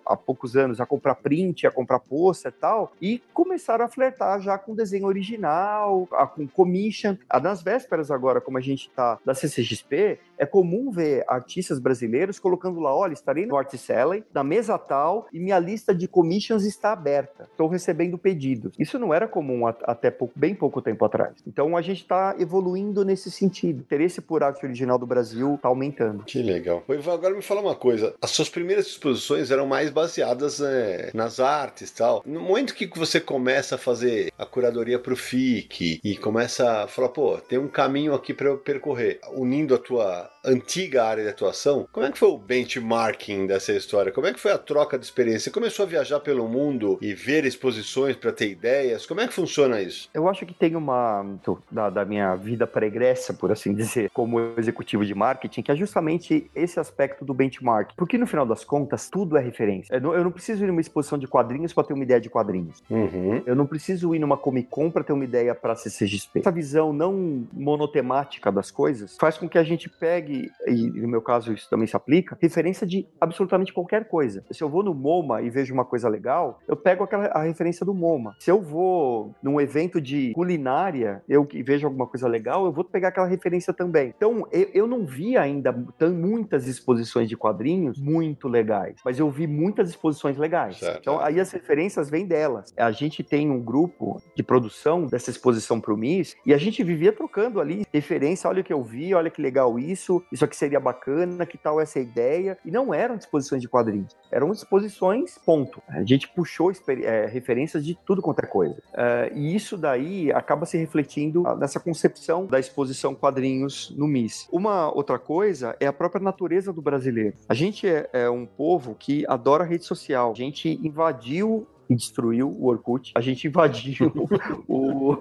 há poucos anos a comprar print, a comprar pôster e tal, e começaram a flertar já com desenho original, a, com commission. Nas vésperas agora, como a gente tá da CCXP, é comum ver artistas brasileiros colocando lá, olha, estarei no Art Selling, na mesa tal, e minha lista de commissions está aberta. Estou recebendo pedidos. Isso não era comum até pouco, bem pouco tempo atrás. Então a gente está evoluindo nesse sentido. O interesse por arte original do Brasil está aumentando. Que legal. Ivan, agora me fala uma coisa. As suas primeiras exposições eram mais baseadas é, nas artes tal. No momento que você começa a fazer a curadoria para o FIC e começa a falar, pô, tem um caminho aqui para eu percorrer, unindo a tua antiga área de atuação, como é que foi o benchmarking dessa história? Como é que foi a troca de experiência? Você começou a viajar pelo mundo e ver exposições para ter ideias? Como é que funciona isso? Eu acho que tem uma da, da minha vida pregressa, por assim *laughs* dizer, como executivo de marketing, que é justamente esse aspecto do benchmark. Porque no final das contas, tudo é referência. Eu não, eu não preciso ir numa exposição de quadrinhos para ter uma ideia de quadrinhos. Uhum. Eu não preciso ir numa Comic Con para ter uma ideia para CCXP. Essa visão não monotemática das coisas faz com que a gente pegue pegue, e no meu caso isso também se aplica, referência de absolutamente qualquer coisa. Se eu vou no MoMA e vejo uma coisa legal, eu pego aquela, a referência do MoMA. Se eu vou num evento de culinária, eu que vejo alguma coisa legal, eu vou pegar aquela referência também. Então, eu, eu não vi ainda tão, muitas exposições de quadrinhos muito legais, mas eu vi muitas exposições legais. Certo. Então, aí as referências vêm delas. A gente tem um grupo de produção dessa exposição pro MIS e a gente vivia trocando ali referência, olha o que eu vi, olha que legal isso, isso, aqui seria bacana, que tal essa ideia? E não eram disposições de quadrinhos, eram disposições, ponto. A gente puxou é, referências de tudo quanto é coisa. É, e isso daí acaba se refletindo nessa concepção da exposição quadrinhos no MIS. Uma outra coisa é a própria natureza do brasileiro. A gente é, é um povo que adora rede social. A gente invadiu e destruiu o Orkut, a gente invadiu *laughs* o,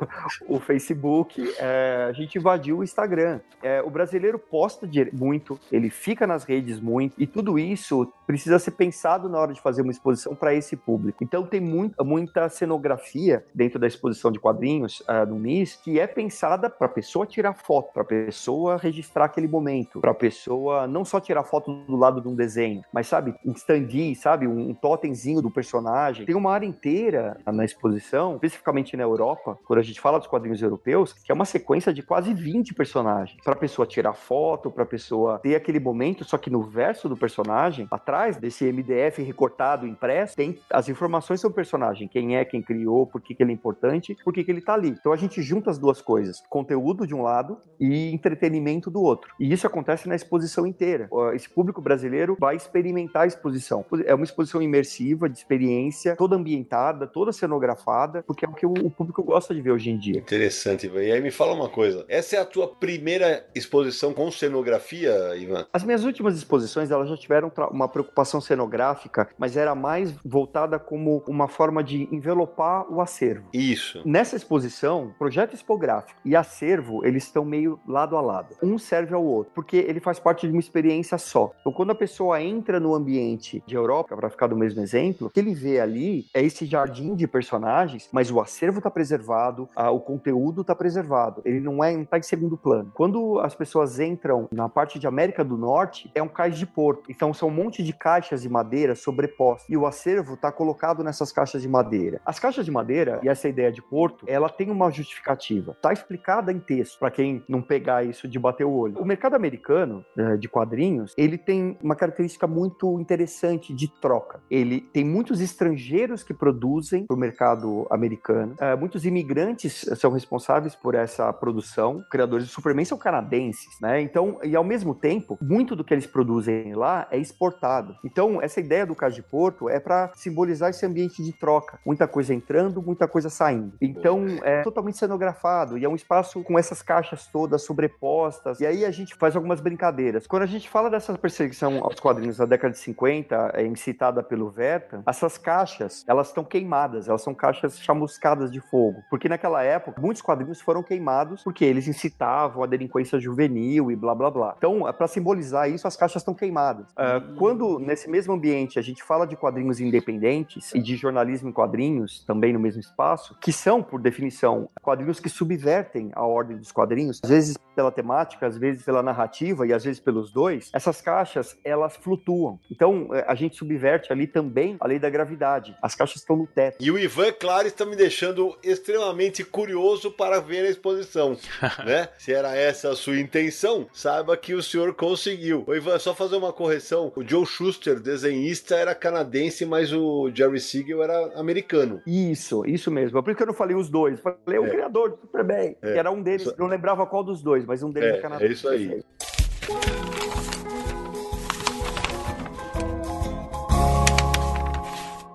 o Facebook, é, a gente invadiu o Instagram. É, o brasileiro posta muito, ele fica nas redes muito, e tudo isso precisa ser pensado na hora de fazer uma exposição para esse público. Então tem muito, muita cenografia dentro da exposição de quadrinhos uh, no MIS que é pensada para a pessoa tirar foto, para a pessoa registrar aquele momento, para a pessoa não só tirar foto do lado de um desenho, mas sabe, um stand sabe, um, um totemzinho do personagem. Tem uma área inteira na exposição, especificamente na Europa, quando a gente fala dos quadrinhos europeus, que é uma sequência de quase 20 personagens, para a pessoa tirar foto, para a pessoa ter aquele momento, só que no verso do personagem, atrás desse MDF recortado impresso, tem as informações sobre o personagem, quem é, quem criou, por que, que ele é importante, por que, que ele tá ali. Então a gente junta as duas coisas, conteúdo de um lado e entretenimento do outro. E isso acontece na exposição inteira. Esse público brasileiro vai experimentar a exposição. É uma exposição imersiva, de experiência, toda ambientada, toda cenografada, porque é o que o público gosta de ver hoje em dia. Interessante, Ivan. E aí me fala uma coisa, essa é a tua primeira exposição com cenografia, Ivan? As minhas últimas exposições, elas já tiveram uma preocupação cenográfica, mas era mais voltada como uma forma de envelopar o acervo. Isso. Nessa exposição, projeto expográfico e acervo, eles estão meio lado a lado. Um serve ao outro, porque ele faz parte de uma experiência só. Então, quando a pessoa entra no ambiente de Europa, para ficar do mesmo exemplo, o que ele vê ali é esse jardim de personagens, mas o acervo está preservado, a, o conteúdo está preservado. Ele não é, não tá em segundo plano. Quando as pessoas entram na parte de América do Norte, é um cais de porto. Então, são um monte de caixas de madeira sobrepostas. E o acervo está colocado nessas caixas de madeira. As caixas de madeira e essa ideia de porto, ela tem uma justificativa. Está explicada em texto, para quem não pegar isso de bater o olho. O mercado americano né, de quadrinhos, ele tem uma característica muito interessante de troca. Ele tem muitos estrangeiros que produzem para o mercado americano, uh, muitos imigrantes são responsáveis por essa produção. Criadores de Superman são canadenses, né? Então, e ao mesmo tempo, muito do que eles produzem lá é exportado. Então, essa ideia do Cais de Porto é para simbolizar esse ambiente de troca. Muita coisa entrando, muita coisa saindo. Então, é totalmente cenografado e é um espaço com essas caixas todas sobrepostas. E aí a gente faz algumas brincadeiras. Quando a gente fala dessa perseguição aos quadrinhos da década de 50, é, incitada pelo Verta, essas caixas, elas estão queimadas, elas são caixas chamuscadas de fogo. Porque naquela época, muitos quadrinhos foram queimados porque eles incitavam a delinquência juvenil e blá blá blá. Então, para simbolizar isso, as caixas estão queimadas. Uh, quando nesse mesmo ambiente a gente fala de quadrinhos independentes e de jornalismo em quadrinhos, também no mesmo espaço, que são, por definição, quadrinhos que subvertem a ordem dos quadrinhos, às vezes pela temática, às vezes pela narrativa e às vezes pelos dois, essas caixas, elas flutuam. Então, eh, a gente subverte ali também a lei da gravidade. As caixas estão no teto. E o Ivan, claro, está me deixando extremamente curioso para ver a exposição, *laughs* né? Se era essa a sua intenção, saiba que o senhor conseguiu. O Ivan, só fazer uma correção. O Joe Schuster, desenhista, era canadense, mas o Jerry Siegel era americano. Isso, isso mesmo. Por isso que eu não falei os dois. Falei o é. criador do Superman, é. que era um deles. Isso... Não lembrava qual dos dois, mas um deles é, é canadense. É isso aí.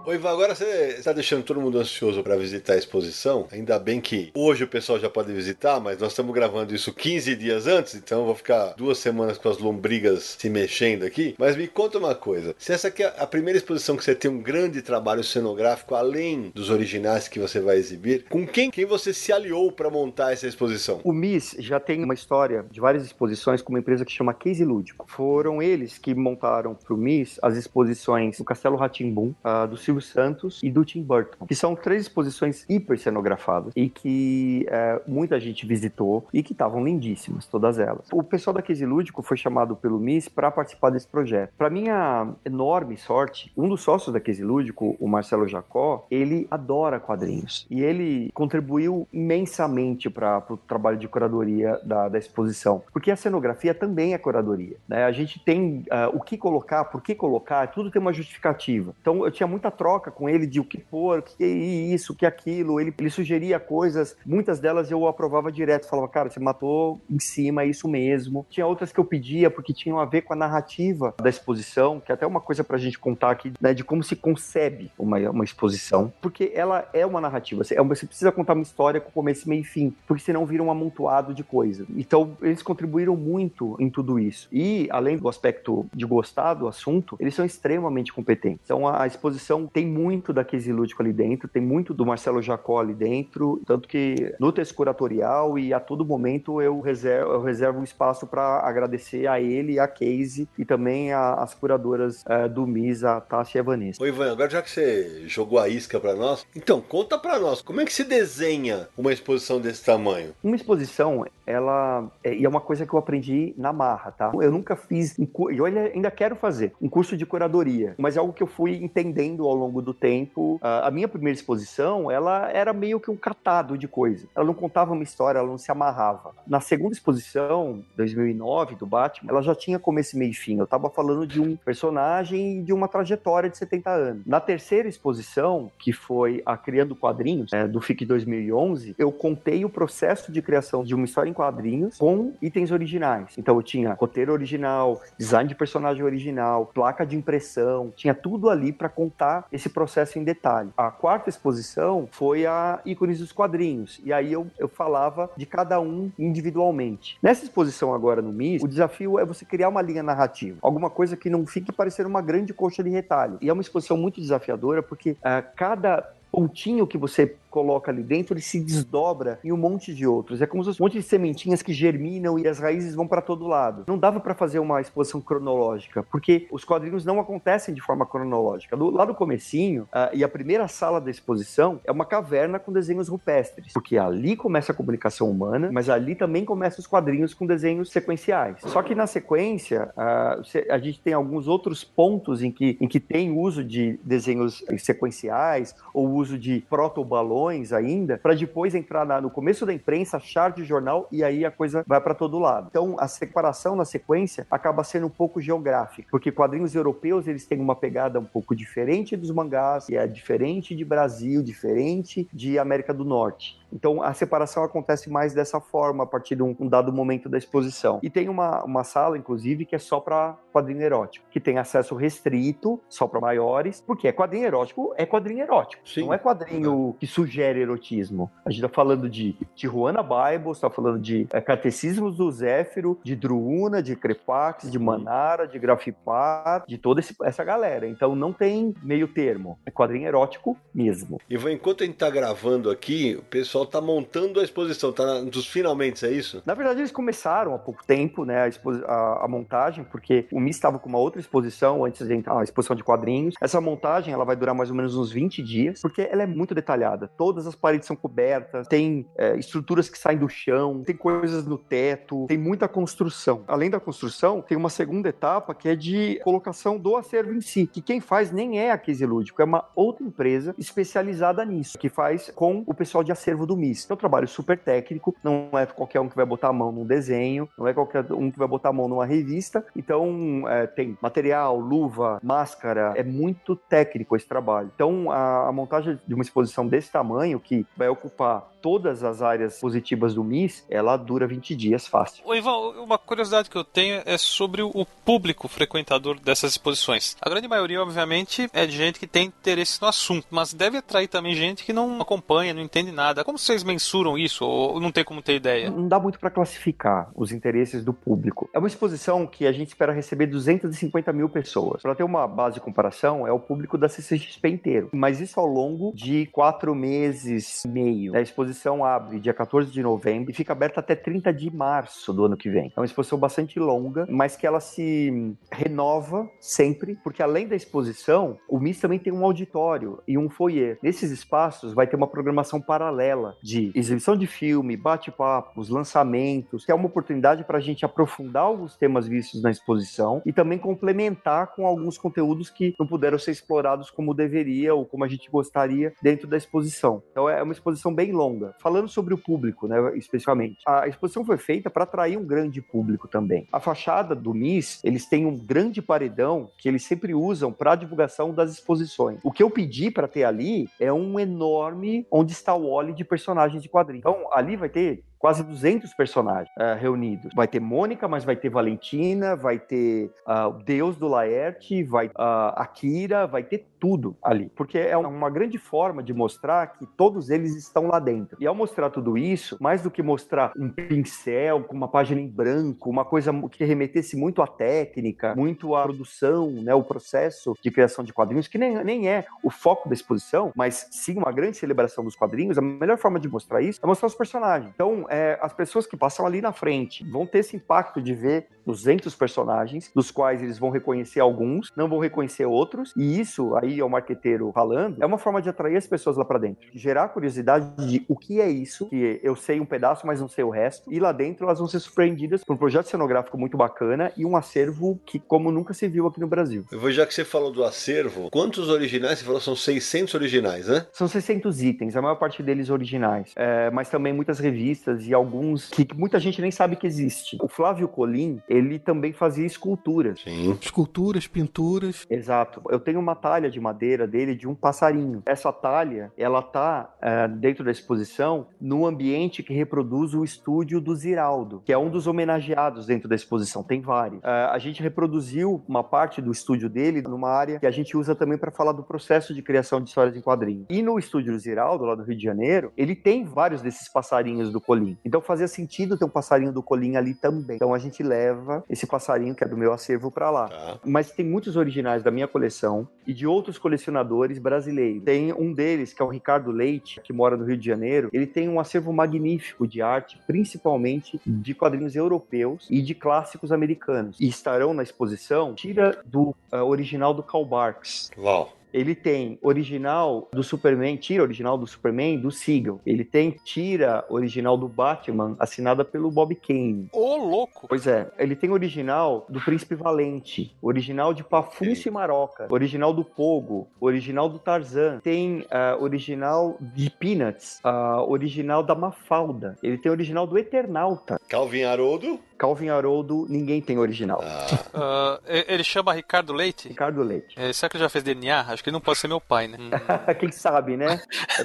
Oi, Ivan, agora você está deixando todo mundo ansioso para visitar a exposição. Ainda bem que hoje o pessoal já pode visitar, mas nós estamos gravando isso 15 dias antes, então eu vou ficar duas semanas com as lombrigas se mexendo aqui. Mas me conta uma coisa: se essa aqui é a primeira exposição que você tem um grande trabalho cenográfico, além dos originais que você vai exibir, com quem, quem você se aliou para montar essa exposição? O MIS já tem uma história de várias exposições com uma empresa que chama Case Lúdico. Foram eles que montaram para o MIS as exposições do Castelo Ratimbum, uh, do Silvio Santos e do Tim Burton, que são três exposições hiper cenografadas e que é, muita gente visitou e que estavam lindíssimas, todas elas. O pessoal da Case Lúdico foi chamado pelo MIS para participar desse projeto. Para minha enorme sorte, um dos sócios da Case Lúdico, o Marcelo Jacó, ele adora quadrinhos e ele contribuiu imensamente para o trabalho de curadoria da, da, exposição, porque a cenografia também é curadoria. Né? A gente tem uh, o que colocar, por que colocar, tudo tem uma justificativa. Então eu tinha muita troca com ele de o que pôr, o que é isso, o que é aquilo. Ele, ele sugeria coisas, muitas delas eu aprovava direto, falava, cara, você matou em cima, é isso mesmo. Tinha outras que eu pedia porque tinham a ver com a narrativa da exposição, que é até uma coisa pra gente contar aqui, né, de como se concebe uma, uma exposição, porque ela é uma narrativa. Você, é você precisa contar uma história com começo, meio e fim, porque senão vira um amontoado de coisas. Então, eles contribuíram muito em tudo isso. E, além do aspecto de gostar do assunto, eles são extremamente competentes. Então, a exposição tem muito da Casey Lúdico ali dentro, tem muito do Marcelo Jacó ali dentro, tanto que no texto curatorial e a todo momento eu reservo, eu reservo um espaço para agradecer a ele, a Casey e também a, as curadoras é, do MIS, a Tássia e a Vanessa. Oi, Ivan, agora já que você jogou a isca para nós, então conta para nós, como é que se desenha uma exposição desse tamanho? Uma exposição, ela é, e é uma coisa que eu aprendi na marra, tá? Eu nunca fiz, e eu ainda quero fazer um curso de curadoria, mas é algo que eu fui entendendo ao longo do tempo. A minha primeira exposição, ela era meio que um catado de coisa. Ela não contava uma história, ela não se amarrava. Na segunda exposição, 2009, do Batman, ela já tinha começo, meio e fim. Eu tava falando de um personagem e de uma trajetória de 70 anos. Na terceira exposição, que foi a Criando Quadrinhos, é, do FIC 2011, eu contei o processo de criação de uma história em quadrinhos com itens originais. Então eu tinha roteiro original, design de personagem original, placa de impressão, tinha tudo ali para contar esse processo em detalhe. A quarta exposição foi a ícones dos quadrinhos, e aí eu, eu falava de cada um individualmente. Nessa exposição agora no MIS, o desafio é você criar uma linha narrativa, alguma coisa que não fique parecendo uma grande coxa de retalho. E é uma exposição muito desafiadora porque uh, cada pontinho que você coloca ali dentro, ele se desdobra em um monte de outros. É como se fosse um monte de sementinhas que germinam e as raízes vão para todo lado. Não dava para fazer uma exposição cronológica, porque os quadrinhos não acontecem de forma cronológica. Do, lá do comecinho, e a primeira sala da exposição é uma caverna com desenhos rupestres, porque ali começa a comunicação humana, mas ali também começam os quadrinhos com desenhos sequenciais. Só que na sequência, a gente tem alguns outros pontos em que, em que tem uso de desenhos sequenciais ou uso de protobalões ainda, para depois entrar na, no começo da imprensa, achar de jornal e aí a coisa vai para todo lado. Então a separação na sequência acaba sendo um pouco geográfica, porque quadrinhos europeus eles têm uma pegada um pouco diferente dos mangás, e é diferente de Brasil, diferente de América do Norte. Então a separação acontece mais dessa forma a partir de um, um dado momento da exposição. E tem uma, uma sala, inclusive, que é só para quadrinho erótico, que tem acesso restrito, só para maiores, porque é quadrinho erótico, é quadrinho erótico. Sim. Não é quadrinho que sugere erotismo. A gente está falando de Tijuana Bible, está falando de é, Catecismos do Zéfiro, de Druuna, de Crepax, de Manara, de Grafipar, de toda esse, essa galera. Então não tem meio termo. É quadrinho erótico mesmo. Ivan, enquanto a gente está gravando aqui, o pessoal tá montando a exposição, tá dos finalmente, é isso? Na verdade, eles começaram há pouco tempo, né, a, a, a montagem, porque o Mi estava com uma outra exposição antes de entrar, a exposição de quadrinhos. Essa montagem, ela vai durar mais ou menos uns 20 dias, porque ela é muito detalhada. Todas as paredes são cobertas, tem é, estruturas que saem do chão, tem coisas no teto, tem muita construção. Além da construção, tem uma segunda etapa que é de colocação do acervo em si, que quem faz nem é a Case Lúdico, é uma outra empresa especializada nisso, que faz com o pessoal de acervo do MIS. É um trabalho super técnico, não é qualquer um que vai botar a mão num desenho, não é qualquer um que vai botar a mão numa revista. Então, é, tem material, luva, máscara, é muito técnico esse trabalho. Então, a, a montagem de uma exposição desse tamanho, que vai ocupar todas as áreas positivas do MIS, ela dura 20 dias fácil. Ô, Ivan, uma curiosidade que eu tenho é sobre o público frequentador dessas exposições. A grande maioria, obviamente, é de gente que tem interesse no assunto, mas deve atrair também gente que não acompanha, não entende nada. Como vocês mensuram isso ou não tem como ter ideia? Não dá muito para classificar os interesses do público. É uma exposição que a gente espera receber 250 mil pessoas. Para ter uma base de comparação, é o público da CCXP inteiro. Mas isso ao longo de quatro meses e meio. A exposição abre dia 14 de novembro e fica aberta até 30 de março do ano que vem. É uma exposição bastante longa, mas que ela se renova sempre, porque além da exposição, o MIS também tem um auditório e um foyer. Nesses espaços vai ter uma programação paralela de exibição de filme, bate-papos, lançamentos, que é uma oportunidade para a gente aprofundar alguns temas vistos na exposição e também complementar com alguns conteúdos que não puderam ser explorados como deveria ou como a gente gostaria dentro da exposição. Então é uma exposição bem longa. Falando sobre o público, né, especialmente, a exposição foi feita para atrair um grande público também. A fachada do MIS, eles têm um grande paredão que eles sempre usam para divulgação das exposições. O que eu pedi para ter ali é um enorme onde está o óleo de personagens de quadrinhos. Então, ali vai ter quase 200 personagens uh, reunidos. Vai ter Mônica, mas vai ter Valentina, vai ter uh, o Deus do Laerte, vai uh, Akira, vai ter tudo ali, porque é uma grande forma de mostrar que todos eles estão lá dentro. E ao mostrar tudo isso, mais do que mostrar um pincel com uma página em branco, uma coisa que remetesse muito à técnica, muito à produção, né, o processo de criação de quadrinhos, que nem, nem é o foco da exposição, mas sim uma grande celebração dos quadrinhos, a melhor forma de mostrar isso é mostrar os personagens. Então, é, as pessoas que passam ali na frente vão ter esse impacto de ver 200 personagens, dos quais eles vão reconhecer alguns, não vão reconhecer outros, e isso aí é o marqueteiro falando, é uma forma de atrair as pessoas lá para dentro, gerar curiosidade de o que é isso, que eu sei um pedaço, mas não sei o resto, e lá dentro elas vão ser surpreendidas por um projeto cenográfico muito bacana e um acervo que como nunca se viu aqui no Brasil. Eu vou, já que você falou do acervo, quantos originais? Você falou são 600 originais, né? São 600 itens, a maior parte deles originais, é, mas também muitas revistas e alguns que muita gente nem sabe que existe. O Flávio Colim, ele também fazia esculturas. Sim. Esculturas, pinturas. Exato. Eu tenho uma talha de madeira dele de um passarinho. Essa talha, ela tá é, dentro da exposição no ambiente que reproduz o estúdio do Ziraldo, que é um dos homenageados dentro da exposição. Tem vários. É, a gente reproduziu uma parte do estúdio dele numa área que a gente usa também para falar do processo de criação de histórias em quadrinhos. E no estúdio do Ziraldo, lá do Rio de Janeiro, ele tem vários desses passarinhos do Colim. Então fazia sentido ter um passarinho do Colim ali também. Então a gente leva esse passarinho que é do meu acervo para lá. Tá. Mas tem muitos originais da minha coleção e de outros colecionadores brasileiros. Tem um deles, que é o Ricardo Leite, que mora no Rio de Janeiro. Ele tem um acervo magnífico de arte, principalmente de quadrinhos europeus e de clássicos americanos. E estarão na exposição tira do uh, original do Karl Barks. Uau ele tem original do Superman, tira original do Superman do Siegel. Ele tem tira original do Batman, assinada pelo Bob Kane. Ô, louco! Pois é. Ele tem original do Príncipe Valente, original de Pafuncio e Maroca, original do Pogo, original do Tarzan. Tem uh, original de Peanuts, uh, original da Mafalda. Ele tem original do Eternauta. Calvin Haroldo. Calvin Haroldo, ninguém tem original. Ah. Uh, ele chama Ricardo Leite? Ricardo Leite. É, será que ele já fez DNA? Acho que ele não pode ser meu pai, né? *laughs* Quem sabe, né?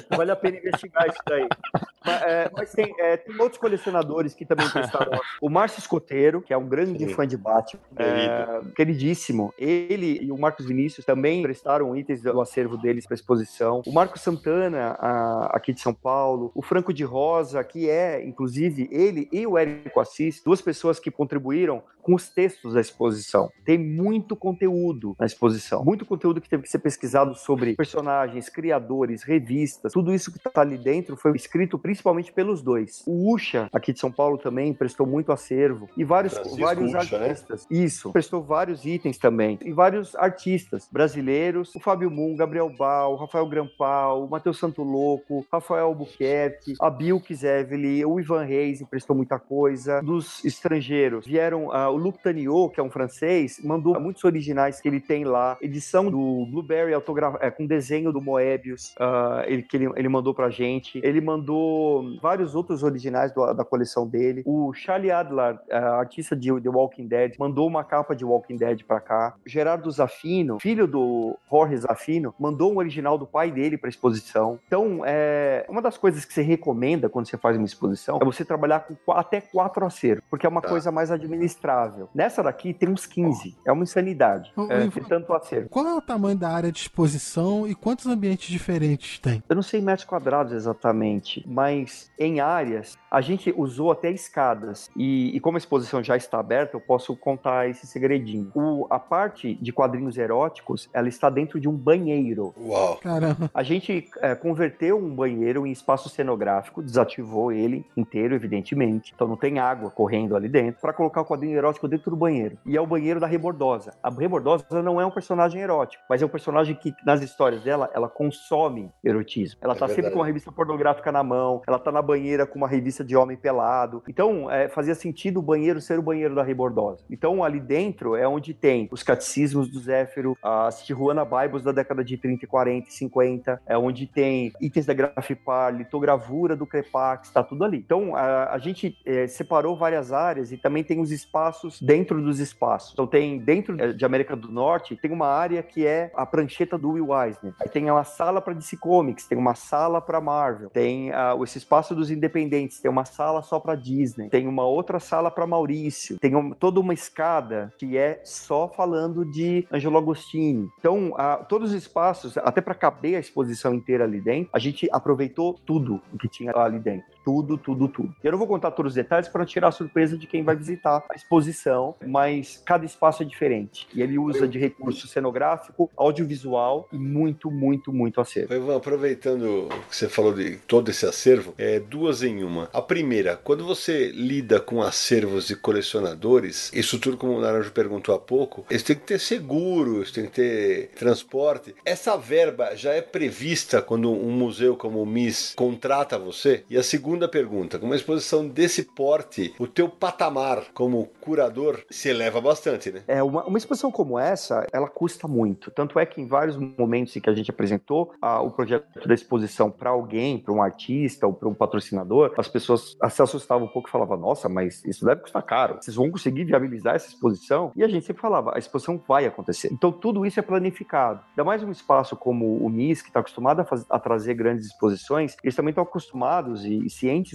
Vale a pena investigar isso daí. Mas, é, mas tem, é, tem, outros colecionadores que também prestaram. O Márcio Escoteiro, que é um grande Sim. fã de Batman, é, queridíssimo. Ele e o Marcos Vinícius também prestaram itens do acervo deles para exposição. O Marco Santana, a, aqui de São Paulo. O Franco de Rosa, que é, inclusive, ele e o Érico Assis, duas pessoas pessoas que contribuíram com os textos da exposição. Tem muito conteúdo na exposição, muito conteúdo que teve que ser pesquisado sobre personagens, criadores, revistas, tudo isso que está ali dentro foi escrito principalmente pelos dois. O Usha, aqui de São Paulo, também prestou muito acervo e vários, vários Ucha, né? artistas. Né? Isso, prestou vários itens também e vários artistas brasileiros, o Fábio Moon, Gabriel Bal, Rafael Grampal, o Matheus Santo Louco, Rafael Albuquerque, a Bill Kizeveli, o Ivan Reis emprestou muita coisa, dos estrangeiros vieram uh, o Luc Taniot, que é um francês, mandou muitos originais que ele tem lá, edição do Blueberry. É, com desenho do Moebius, uh, ele, que ele, ele mandou pra gente. Ele mandou vários outros originais do, da coleção dele. O Charlie Adler, uh, artista de The Walking Dead, mandou uma capa de Walking Dead pra cá. Gerardo Zafino, filho do Jorge Zafino, mandou um original do pai dele pra exposição. Então, é, uma das coisas que você recomenda quando você faz uma exposição é você trabalhar com até quatro acervos, porque é uma tá. coisa mais administrável. Nessa daqui tem uns 15. É uma insanidade. é, tem tanto acervo. Qual é o tamanho da área de exposição e quantos ambientes diferentes tem? Eu não sei metros quadrados exatamente, mas em áreas a gente usou até escadas. E, e como a exposição já está aberta, eu posso contar esse segredinho. O, a parte de quadrinhos eróticos, ela está dentro de um banheiro. Uau! Caramba! A gente é, converteu um banheiro em espaço cenográfico, desativou ele inteiro, evidentemente. Então não tem água correndo ali dentro, para colocar o quadrinho erótico dentro do banheiro. E é o banheiro da Rebordosa. A Rebordosa não é um personagem erótico, mas é um personagem que, nas histórias dela, ela consome erotismo. Ela é tá verdade. sempre com uma revista pornográfica na mão, ela tá na banheira com uma revista de homem pelado. Então, é, fazia sentido o banheiro ser o banheiro da Rebordosa. Então, ali dentro é onde tem os catecismos do Zéfiro, as Tijuana Bibles da década de 30, 40 e 50, é onde tem itens da Grafipar, litogravura do Crepax, tá tudo ali. Então, a, a gente é, separou várias áreas áreas e também tem os espaços dentro dos espaços. Então tem dentro de América do Norte, tem uma área que é a prancheta do Will Eisner. Aí tem uma sala para DC Comics, tem uma sala para Marvel, tem uh, esse espaço dos independentes, tem uma sala só para Disney, tem uma outra sala para Maurício, tem um, toda uma escada que é só falando de Angelo Agostini. Então, uh, todos os espaços, até para caber a exposição inteira ali dentro, a gente aproveitou tudo o que tinha ali dentro. Tudo, tudo, tudo. Eu não vou contar todos os detalhes para não tirar a surpresa de quem vai visitar a exposição, mas cada espaço é diferente. E ele usa de recurso cenográfico, audiovisual e muito, muito, muito acervo. Ivan, aproveitando que você falou de todo esse acervo, é duas em uma. A primeira, quando você lida com acervos de colecionadores, isso tudo como o Naranjo perguntou há pouco, eles têm que ter seguro, eles têm que ter transporte. Essa verba já é prevista quando um museu como o MIS contrata você? E a segunda pergunta, com uma exposição desse porte, o teu patamar como curador se eleva bastante, né? É, uma, uma exposição como essa, ela custa muito. Tanto é que em vários momentos em que a gente apresentou a, o projeto da exposição para alguém, para um artista ou para um patrocinador, as pessoas se assustavam um pouco e falavam: Nossa, mas isso deve custar caro. Vocês vão conseguir viabilizar essa exposição? E a gente sempre falava: A exposição vai acontecer. Então tudo isso é planificado. Ainda mais um espaço como o MIS, que está acostumado a, fazer, a, trazer grandes exposições, eles também estão acostumados e, e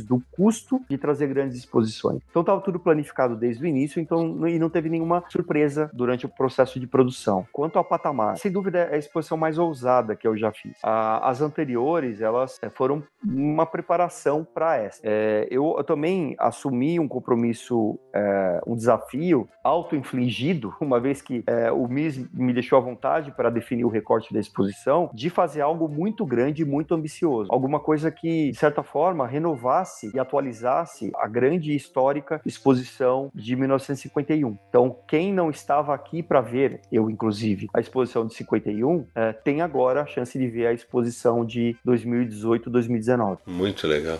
do custo de trazer grandes exposições. Então estava tudo planificado desde o início, então e não teve nenhuma surpresa durante o processo de produção. Quanto ao patamar, sem dúvida é a exposição mais ousada que eu já fiz. as anteriores, elas é, foram uma preparação para essa. É, eu, eu, também assumi um compromisso, é, um desafio auto-infligido, *laughs* uma vez que é, o MIS me deixou à vontade para definir o recorte da exposição, de fazer algo muito grande e muito ambicioso. Alguma coisa que, de certa forma, renovasse e atualizasse a grande e histórica exposição de 1951. Então, quem não estava aqui para ver, eu inclusive, a exposição de 51, é, tem agora a chance de ver a exposição de 2018-2019. Muito legal.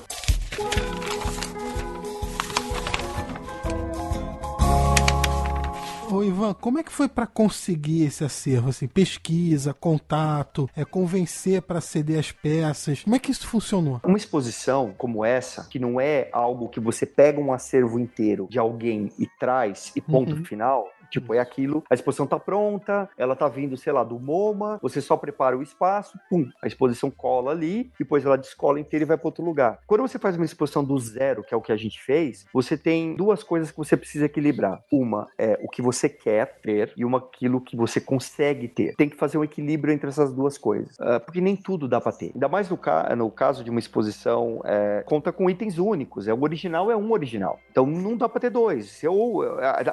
Ivan, como é que foi para conseguir esse acervo? Assim, pesquisa, contato, é convencer para ceder as peças. Como é que isso funcionou? Uma exposição como essa, que não é algo que você pega um acervo inteiro de alguém e traz e ponto uhum. final, Tipo, é aquilo, a exposição tá pronta, ela tá vindo, sei lá, do MoMA, você só prepara o espaço, pum, a exposição cola ali, depois ela descola inteira e vai para outro lugar. Quando você faz uma exposição do zero, que é o que a gente fez, você tem duas coisas que você precisa equilibrar. Uma é o que você quer ter e uma aquilo que você consegue ter. Tem que fazer um equilíbrio entre essas duas coisas, uh, porque nem tudo dá para ter. Ainda mais no, ca no caso de uma exposição, é, conta com itens únicos. É o original é um original, então não dá para ter dois.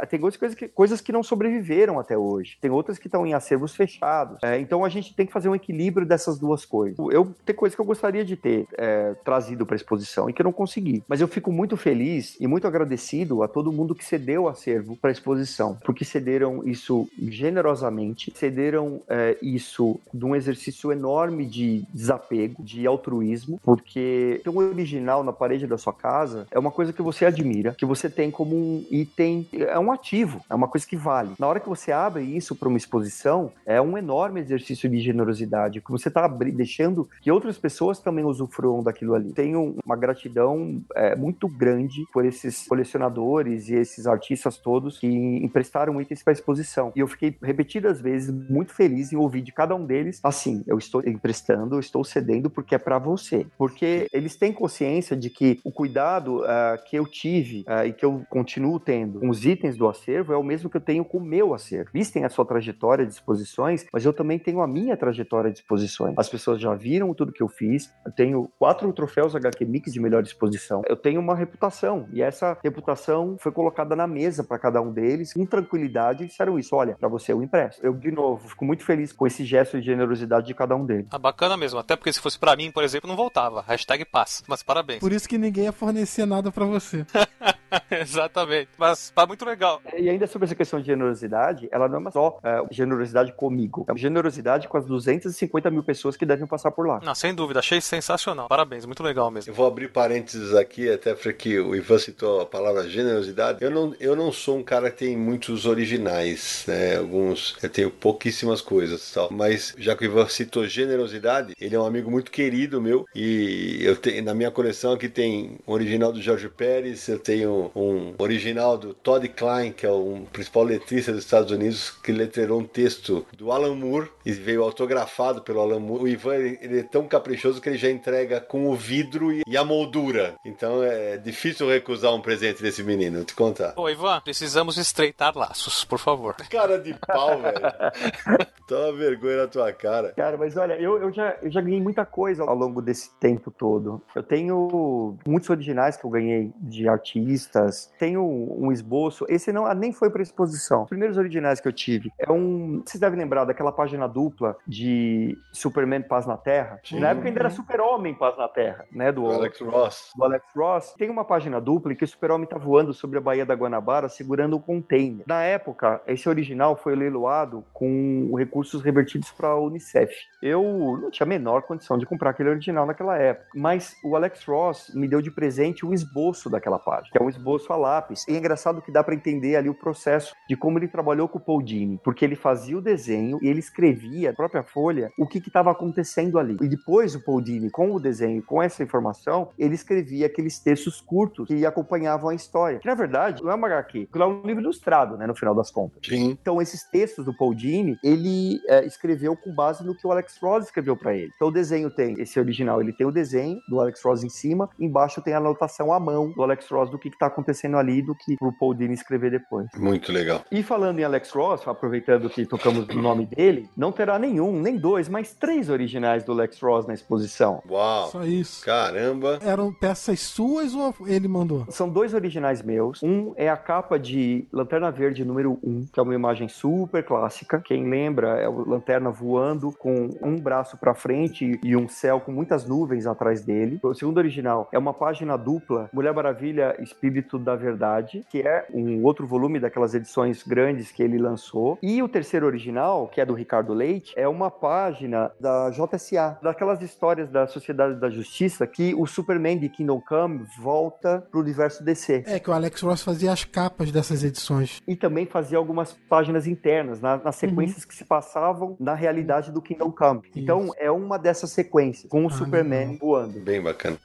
Tem coisas que, coisas que que não sobreviveram até hoje. Tem outras que estão em acervos fechados. É, então a gente tem que fazer um equilíbrio dessas duas coisas. Eu tem coisas que eu gostaria de ter é, trazido para a exposição e que eu não consegui. Mas eu fico muito feliz e muito agradecido a todo mundo que cedeu o acervo para a exposição, porque cederam isso generosamente, cederam é, isso de um exercício enorme de desapego, de altruísmo, porque ter um original na parede da sua casa é uma coisa que você admira, que você tem como um item, é um ativo, é uma coisa que vale. Na hora que você abre isso para uma exposição, é um enorme exercício de generosidade, que você está deixando que outras pessoas também usufruam daquilo ali. Tenho uma gratidão é, muito grande por esses colecionadores e esses artistas todos que emprestaram itens para a exposição. E eu fiquei repetidas vezes muito feliz em ouvir de cada um deles assim: eu estou emprestando, eu estou cedendo porque é para você. Porque eles têm consciência de que o cuidado uh, que eu tive uh, e que eu continuo tendo com os itens do acervo é o mesmo que eu tenho tenho com o meu acervo. Eles têm a sua trajetória de exposições, mas eu também tenho a minha trajetória de exposições. As pessoas já viram tudo que eu fiz. Eu tenho quatro troféus HQ Mix de melhor exposição. Eu tenho uma reputação e essa reputação foi colocada na mesa para cada um deles com tranquilidade e disseram isso: olha, para você eu empresto. Eu, de novo, fico muito feliz com esse gesto de generosidade de cada um deles. Ah, bacana mesmo. Até porque se fosse para mim, por exemplo, não voltava. Hashtag passa. Mas parabéns. Por isso que ninguém ia fornecer nada para você. *laughs* *laughs* Exatamente. Mas tá muito legal. E ainda sobre essa questão de generosidade, ela não é só é, generosidade comigo, é generosidade com as 250 mil pessoas que devem passar por lá. Não, sem dúvida, achei sensacional. Parabéns, muito legal mesmo. Eu vou abrir parênteses aqui, até porque o Ivan citou a palavra generosidade. Eu não, eu não sou um cara que tem muitos originais, né? Alguns, eu tenho pouquíssimas coisas tal. Mas já que o Ivan citou generosidade, ele é um amigo muito querido meu e eu tenho na minha coleção aqui tem o original do Jorge Pérez, eu tenho um, um, original do Todd Klein, que é o principal letrista dos Estados Unidos, que letterou um texto do Alan Moore e veio autografado pelo Alan Moore. O Ivan ele, ele é tão caprichoso que ele já entrega com o vidro e, e a moldura. Então é difícil recusar um presente desse menino, vou te contar. Ô, Ivan, precisamos estreitar laços, por favor. *laughs* Cara de pau, velho. *laughs* Toma vergonha na tua cara. Cara, mas olha, eu, eu, já, eu já ganhei muita coisa ao longo desse tempo todo. Eu tenho muitos originais que eu ganhei de artistas, tenho um esboço. Esse não nem foi para exposição. Os primeiros originais que eu tive é um. Vocês devem lembrar daquela página dupla de Superman Paz na Terra? Sim. Na época ainda era Super-Homem Paz na Terra, né? Do, Alex Ross. Do Alex Ross. Tem uma página dupla em que o Super-Homem tá voando sobre a Baía da Guanabara segurando um container. Na época, esse original foi leiloado com recursos revertidos para a Unicef. Eu não tinha a menor condição de comprar aquele original naquela época, mas o Alex Ross me deu de presente o esboço daquela página, que é um esboço a lápis. E é engraçado que dá para entender ali o processo de como ele trabalhou com o Paul Dini, porque ele fazia o desenho e ele escrevia na própria folha o que estava acontecendo ali. E depois o Paul Dini, com o desenho, com essa informação, ele escrevia aqueles textos curtos que acompanhavam a história. Que na verdade não é uma HQ, é um livro ilustrado, né, no final das contas. Sim. Então esses textos do Paul Dini, ele é, escreveu com base no que o Alex Ross escreveu para ele. Então o desenho tem esse original, ele tem o desenho do Alex Ross em cima, embaixo tem a anotação à mão do Alex Ross do que está acontecendo ali, do que pro Paul Dini escrever depois. Muito legal. E falando em Alex Ross, aproveitando que tocamos no nome dele, não terá nenhum, nem dois, mas três originais do Alex Ross na exposição. Uau! Só isso. Caramba! Eram peças suas ou ele mandou? São dois originais meus. Um é a capa de Lanterna Verde número 1, que é uma imagem super clássica. Quem lembra é o Lanterna voando com um braço para frente e um céu com muitas nuvens atrás dele. O segundo original é uma página dupla, Mulher Maravilha Espírito da Verdade, que é um outro volume daquelas edições grandes que ele lançou. E o terceiro original, que é do Ricardo Leite, é uma página da JSA, daquelas histórias da Sociedade da Justiça que o Superman de Kingdom Come volta pro universo DC. É, que o Alex Ross fazia as capas dessas edições. E também fazia algumas páginas internas, na, nas sequências uhum. que se passavam na realidade do Kingdom Come. Isso. Então, é uma dessas sequências, com o ah, Superman legal. voando. Bem bacana.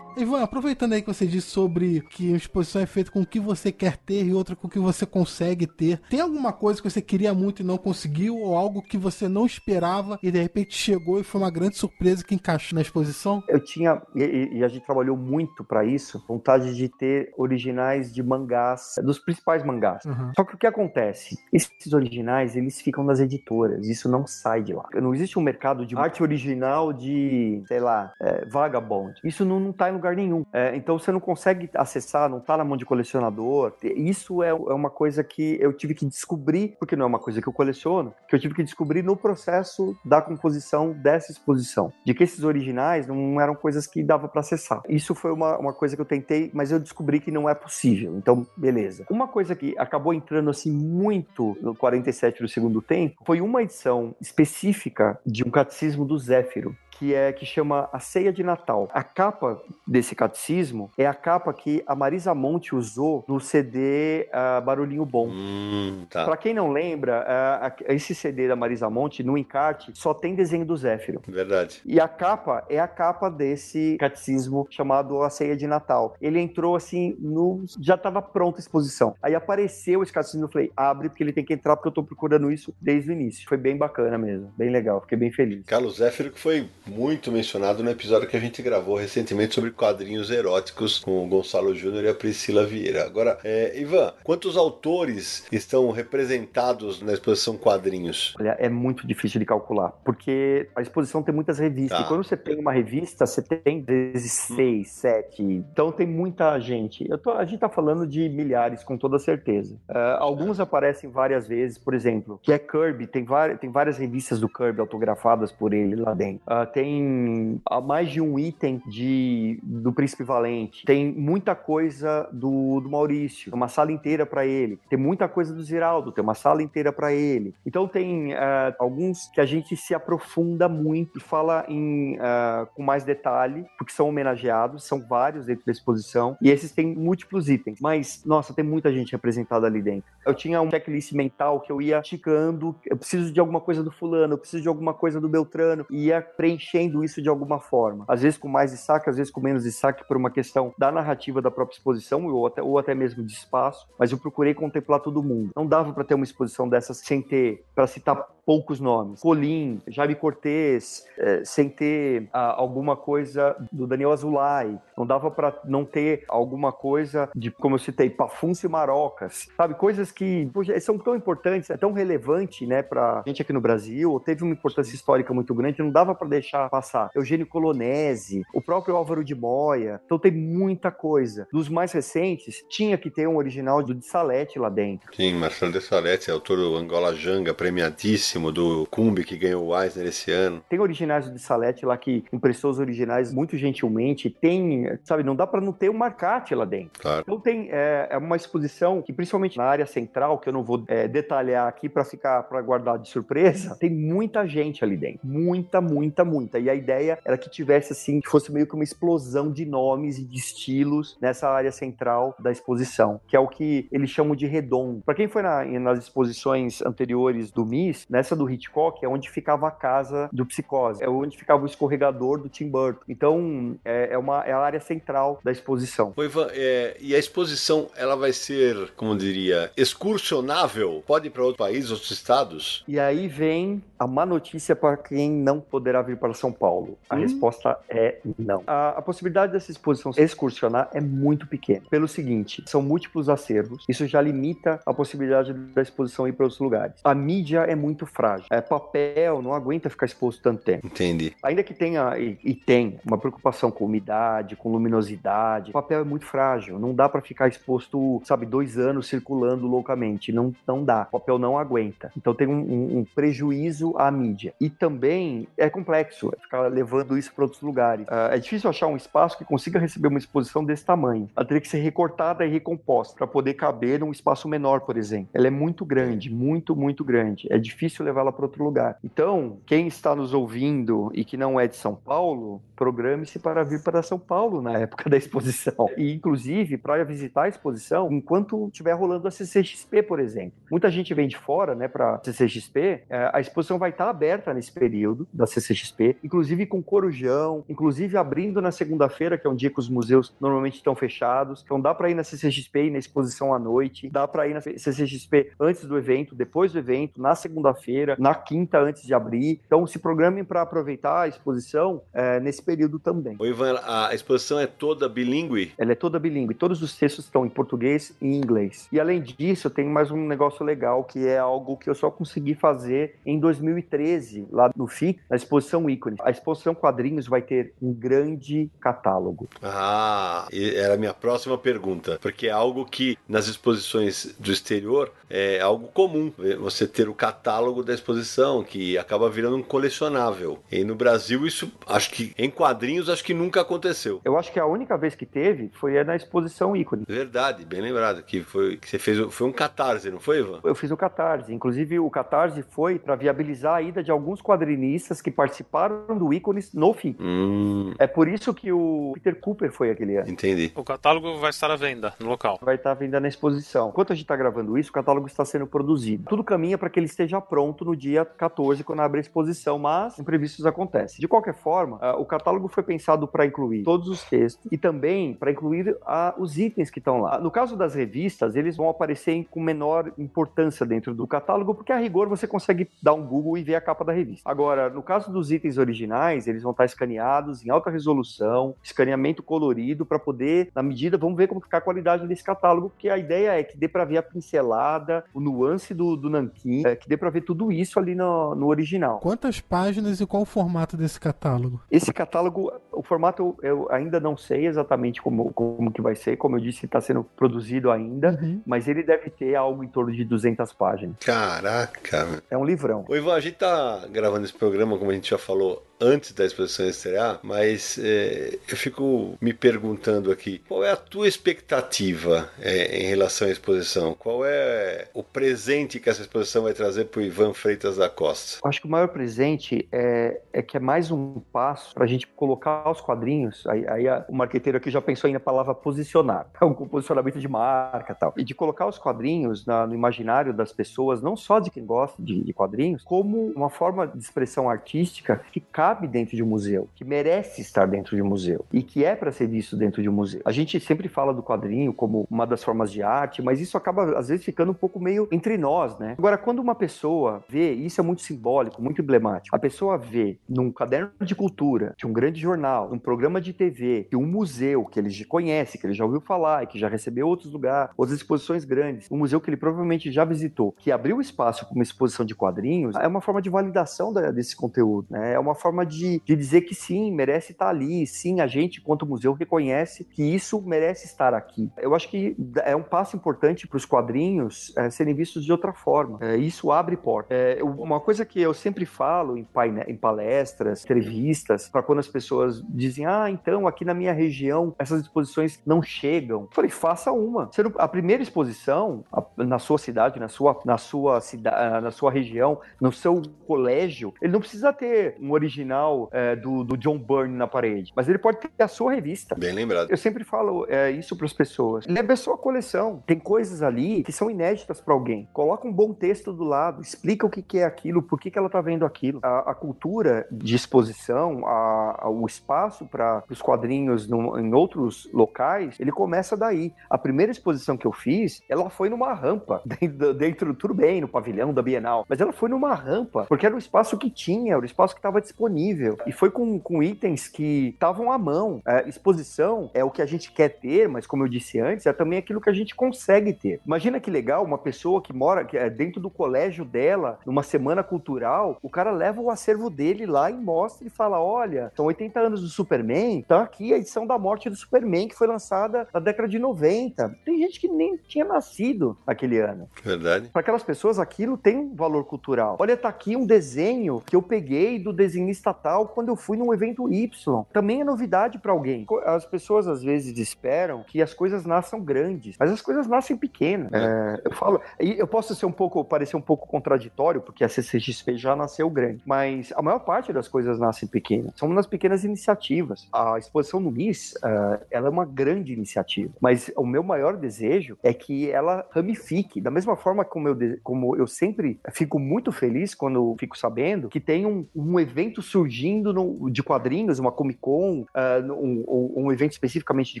Ivan, aproveitando aí que você disse sobre que a exposição é feita com o que você quer ter e outra com o que você consegue ter, tem alguma coisa que você queria muito e não conseguiu, ou algo que você não esperava e de repente chegou e foi uma grande surpresa que encaixou na exposição? Eu tinha, e, e a gente trabalhou muito para isso, vontade de ter originais de mangás, dos principais mangás. Uhum. Só que o que acontece? Esses originais, eles ficam nas editoras, isso não sai de lá. Não existe um mercado de arte original de, sei lá, é, Vagabond. Isso não, não tá em lugar lugar nenhum. É, então você não consegue acessar, não tá na mão de colecionador. Isso é, é uma coisa que eu tive que descobrir, porque não é uma coisa que eu coleciono, que eu tive que descobrir no processo da composição dessa exposição. De que esses originais não eram coisas que dava para acessar. Isso foi uma, uma coisa que eu tentei, mas eu descobri que não é possível. Então, beleza. Uma coisa que acabou entrando assim muito no 47 do segundo tempo foi uma edição específica de um catecismo do Zéfiro, que é que chama A Ceia de Natal. A capa desse catecismo é a capa que a Marisa Monte usou no CD uh, ah, Barulhinho Bom. Hum, tá. Para quem não lembra, uh, esse CD da Marisa Monte, no encarte, só tem desenho do Zéfiro. Verdade. E a capa é a capa desse catecismo chamado A Ceia de Natal. Ele entrou assim, no... já estava pronta a exposição. Aí apareceu esse catecismo, eu falei, abre porque ele tem que entrar porque eu tô procurando isso desde o início. Foi bem bacana mesmo, bem legal, fiquei bem feliz. Carlos Zéfiro que foi muito mencionado no episódio que a gente gravou recentemente sobre quadrinhos eróticos com o Gonçalo Júnior e a Priscila Vieira. Agora, é, Ivan, quantos autores estão representados na exposição quadrinhos? Olha, é muito difícil de calcular, porque a exposição tem muitas revistas. Tá. E quando você tem uma revista, você tem vezes hum. seis, sete. Então tem muita gente. Tô, a gente tá falando de milhares, com toda certeza. Uh, alguns aparecem várias vezes, por exemplo, que é Kirby, tem, tem várias revistas do Kirby autografadas por ele lá dentro. Uh, tem mais de um item de, do Príncipe Valente, tem muita coisa do, do Maurício, uma sala inteira para ele, tem muita coisa do Ziraldo, tem uma sala inteira para ele. Então tem uh, alguns que a gente se aprofunda muito e fala em, uh, com mais detalhe, porque são homenageados, são vários dentro da exposição, e esses têm múltiplos itens. Mas, nossa, tem muita gente representada ali dentro. Eu tinha um checklist mental que eu ia ticando, eu preciso de alguma coisa do fulano, eu preciso de alguma coisa do Beltrano, ia preencher preenchendo isso de alguma forma. Às vezes com mais destaque, às vezes com menos destaque por uma questão da narrativa da própria exposição ou até, ou até mesmo de espaço, mas eu procurei contemplar todo mundo. Não dava para ter uma exposição dessas sem ter, para citar poucos nomes. Colim, Jaime Cortez, é, sem ter ah, alguma coisa do Daniel Azulay. Não dava para não ter alguma coisa de, como eu citei, Pafuncio e Marocas. Sabe, coisas que poxa, são tão importantes, é tão relevante, né, pra gente aqui no Brasil, teve uma importância histórica muito grande, não dava para deixar passar. Eugênio Colonese, o próprio Álvaro de Moya. Então tem muita coisa. Dos mais recentes, tinha que ter um original do de Salete lá dentro. Sim, Marcelo de Salete, autor do Angola Janga, premiadíssimo do Cumbi, que ganhou o Eisner esse ano. Tem originais de Salete lá que emprestou os originais muito gentilmente. Tem, sabe, não dá para não ter um marcate lá dentro. Claro. Então tem é, é, uma exposição que, principalmente na área central, que eu não vou é, detalhar aqui para ficar, para guardar de surpresa, tem muita gente ali dentro. Muita, muita, muita. E a ideia era que tivesse, assim, que fosse meio que uma explosão de nomes e de estilos nessa área central da exposição, que é o que eles chamam de redondo. Para quem foi na, nas exposições anteriores do MIS, nessa essa do Hitchcock é onde ficava a casa do Psicose, é onde ficava o escorregador do Tim Burton. Então, é, é uma, é a área central da exposição. Oi, Ivan, é, e a exposição, ela vai ser, como diria, excursionável? Pode ir para outro país, outros estados? E aí vem a má notícia para quem não poderá vir para São Paulo. A hum. resposta é não. A, a possibilidade dessa exposição excursionar é muito pequena. Pelo seguinte, são múltiplos acervos, isso já limita a possibilidade da exposição ir para outros lugares. A mídia é muito frágil. É, papel não aguenta ficar exposto tanto tempo. Entendi. Ainda que tenha, e, e tem, uma preocupação com umidade, com luminosidade, o papel é muito frágil. Não dá para ficar exposto, sabe, dois anos circulando loucamente. Não, não dá. O papel não aguenta. Então tem um, um, um prejuízo à mídia. E também é complexo é ficar levando isso para outros lugares. Uh, é difícil achar um espaço que consiga receber uma exposição desse tamanho. Ela teria que ser recortada e recomposta para poder caber num espaço menor, por exemplo. Ela é muito grande, muito, muito grande. É difícil levá-la para outro lugar. Então, quem está nos ouvindo e que não é de São Paulo, programe-se para vir para São Paulo na época da exposição. E, inclusive, para visitar a exposição enquanto estiver rolando a CCXP, por exemplo. Muita gente vem de fora, né, para a CCXP. É, a exposição vai estar aberta nesse período da CCXP, inclusive com corujão, inclusive abrindo na segunda-feira, que é um dia que os museus normalmente estão fechados. Então, dá para ir na CCXP e na exposição à noite, dá para ir na CCXP antes do evento, depois do evento, na segunda-feira feira na quinta antes de abrir. Então se programem para aproveitar a exposição é, nesse período também. O Ivan, a exposição é toda bilíngue? Ela é toda bilíngue. Todos os textos estão em português e inglês. E além disso, tem mais um negócio legal que é algo que eu só consegui fazer em 2013, lá no FIC, na exposição ícone. A exposição quadrinhos vai ter um grande catálogo. Ah, era a minha próxima pergunta, porque é algo que nas exposições do exterior é algo comum, você ter o catálogo da exposição, que acaba virando um colecionável. E no Brasil, isso, acho que em quadrinhos, acho que nunca aconteceu. Eu acho que a única vez que teve foi na exposição ícone. Verdade, bem lembrado, que foi que você fez, foi um catarse, não foi, Ivan? Eu fiz o catarse. Inclusive, o catarse foi para viabilizar a ida de alguns quadrinistas que participaram do ícones no fim. Hum. É por isso que o Peter Cooper foi aquele ano. Entendi. O catálogo vai estar à venda no local. Vai estar à venda na exposição. Enquanto a gente está gravando isso, o catálogo está sendo produzido. Tudo caminha para que ele esteja pronto no dia 14, quando abre a exposição, mas imprevistos acontecem. De qualquer forma, uh, o catálogo foi pensado para incluir todos os textos e também para incluir uh, os itens que estão lá. No caso das revistas, eles vão aparecer com menor importância dentro do catálogo, porque a rigor você consegue dar um Google e ver a capa da revista. Agora, no caso dos itens originais, eles vão estar escaneados em alta resolução, escaneamento colorido, para poder, na medida, vamos ver como ficar a qualidade desse catálogo, porque a ideia é que dê para ver a pincelada, o nuance do, do nanquim, é, que dê para ver tudo isso ali no, no original. Quantas páginas e qual o formato desse catálogo? Esse catálogo, o formato eu, eu ainda não sei exatamente como, como que vai ser, como eu disse, está sendo produzido ainda, uhum. mas ele deve ter algo em torno de 200 páginas. Caraca! É um livrão. O Ivan, a gente tá gravando esse programa, como a gente já falou, antes da exposição estrear, mas é, eu fico me perguntando aqui, qual é a tua expectativa é, em relação à exposição? Qual é o presente que essa exposição vai trazer para o Ivan Freitas da Costa? Acho que o maior presente é, é que é mais um passo para a gente colocar os quadrinhos, aí, aí a, o marqueteiro aqui já pensou aí na palavra posicionar, *laughs* um posicionamento de marca tal, e de colocar os quadrinhos na, no imaginário das pessoas, não só de quem gosta de, de quadrinhos, como uma forma de expressão artística que cabe dentro de um museu, que merece estar dentro de um museu e que é para ser visto dentro de um museu. A gente sempre fala do quadrinho como uma das formas de arte, mas isso acaba às vezes ficando um pouco meio entre nós, né? Agora, quando uma pessoa vê, isso é muito simbólico, muito emblemático, a pessoa vê num caderno de cultura, de um grande jornal, num programa de TV, que um museu que ele conhece, que ele já ouviu falar e que já recebeu outros lugares, outras exposições grandes, um museu que ele provavelmente já visitou, que abriu espaço para uma exposição de quadrinhos, é uma forma de validação desse conteúdo, né? É uma forma de, de dizer que sim, merece estar ali, sim, a gente, quanto museu, reconhece que isso merece estar aqui. Eu acho que é um passo importante para os quadrinhos é, serem vistos de outra forma. É, isso abre porta. É, uma coisa que eu sempre falo em, em palestras, entrevistas, para quando as pessoas dizem, ah, então aqui na minha região essas exposições não chegam. Eu falei, faça uma. A primeira exposição na sua cidade, na sua, na sua cidade, na sua região, no seu colégio, ele não precisa ter um original é, do, do John Byrne na parede, mas ele pode ter a sua revista. Bem lembrado. Eu sempre falo é, isso para as pessoas. Leve a sua coleção. Tem coisas ali que são inéditas para alguém. Coloca um bom texto do lado, explica o que, que é aquilo, por que, que ela está vendo aquilo. A, a, cultura de exposição, a, a, o espaço para os quadrinhos no, em outros locais, ele começa daí. A primeira exposição que eu fiz, ela foi numa rampa, *laughs* dentro, dentro tudo bem, no pavilhão da Bienal, mas ela foi numa rampa, porque era o espaço que tinha, era o espaço que estava disponível. E foi com, com itens que estavam à mão. É, exposição é o que a gente quer ter, mas como eu disse antes, é também aquilo que a gente consegue ter. Imagina que legal uma pessoa que mora que é dentro do colégio dela, numa semana cultural, o cara leva o acervo dele lá e mostra e fala: olha, são 80 anos do Superman, tá aqui a edição da morte do Superman, que foi lançada na década de 90. Tem gente que nem tinha nascido naquele ano. Verdade. Para aquelas pessoas, aquilo tem um valor cultural. Olha, tá aqui um desenho que eu peguei do desenhista tal quando eu fui num evento Y. Também é novidade para alguém. As pessoas às vezes esperam que as coisas nasçam grandes, mas as coisas nascem pequenas. É. É, eu falo, eu posso ser um pouco, parecer um pouco contraditório, porque a CCXP já nasceu grande, mas a maior parte das coisas nascem pequenas. São nas pequenas iniciativas. A exposição no MIS, uh, ela é uma grande iniciativa, mas o meu maior desejo é que ela ramifique, da mesma forma como eu, como eu sempre fico muito feliz quando fico sabendo que tem um, um evento surgindo no, de quadrinhos, uma Comic Con, uh, um, um, evento especificamente de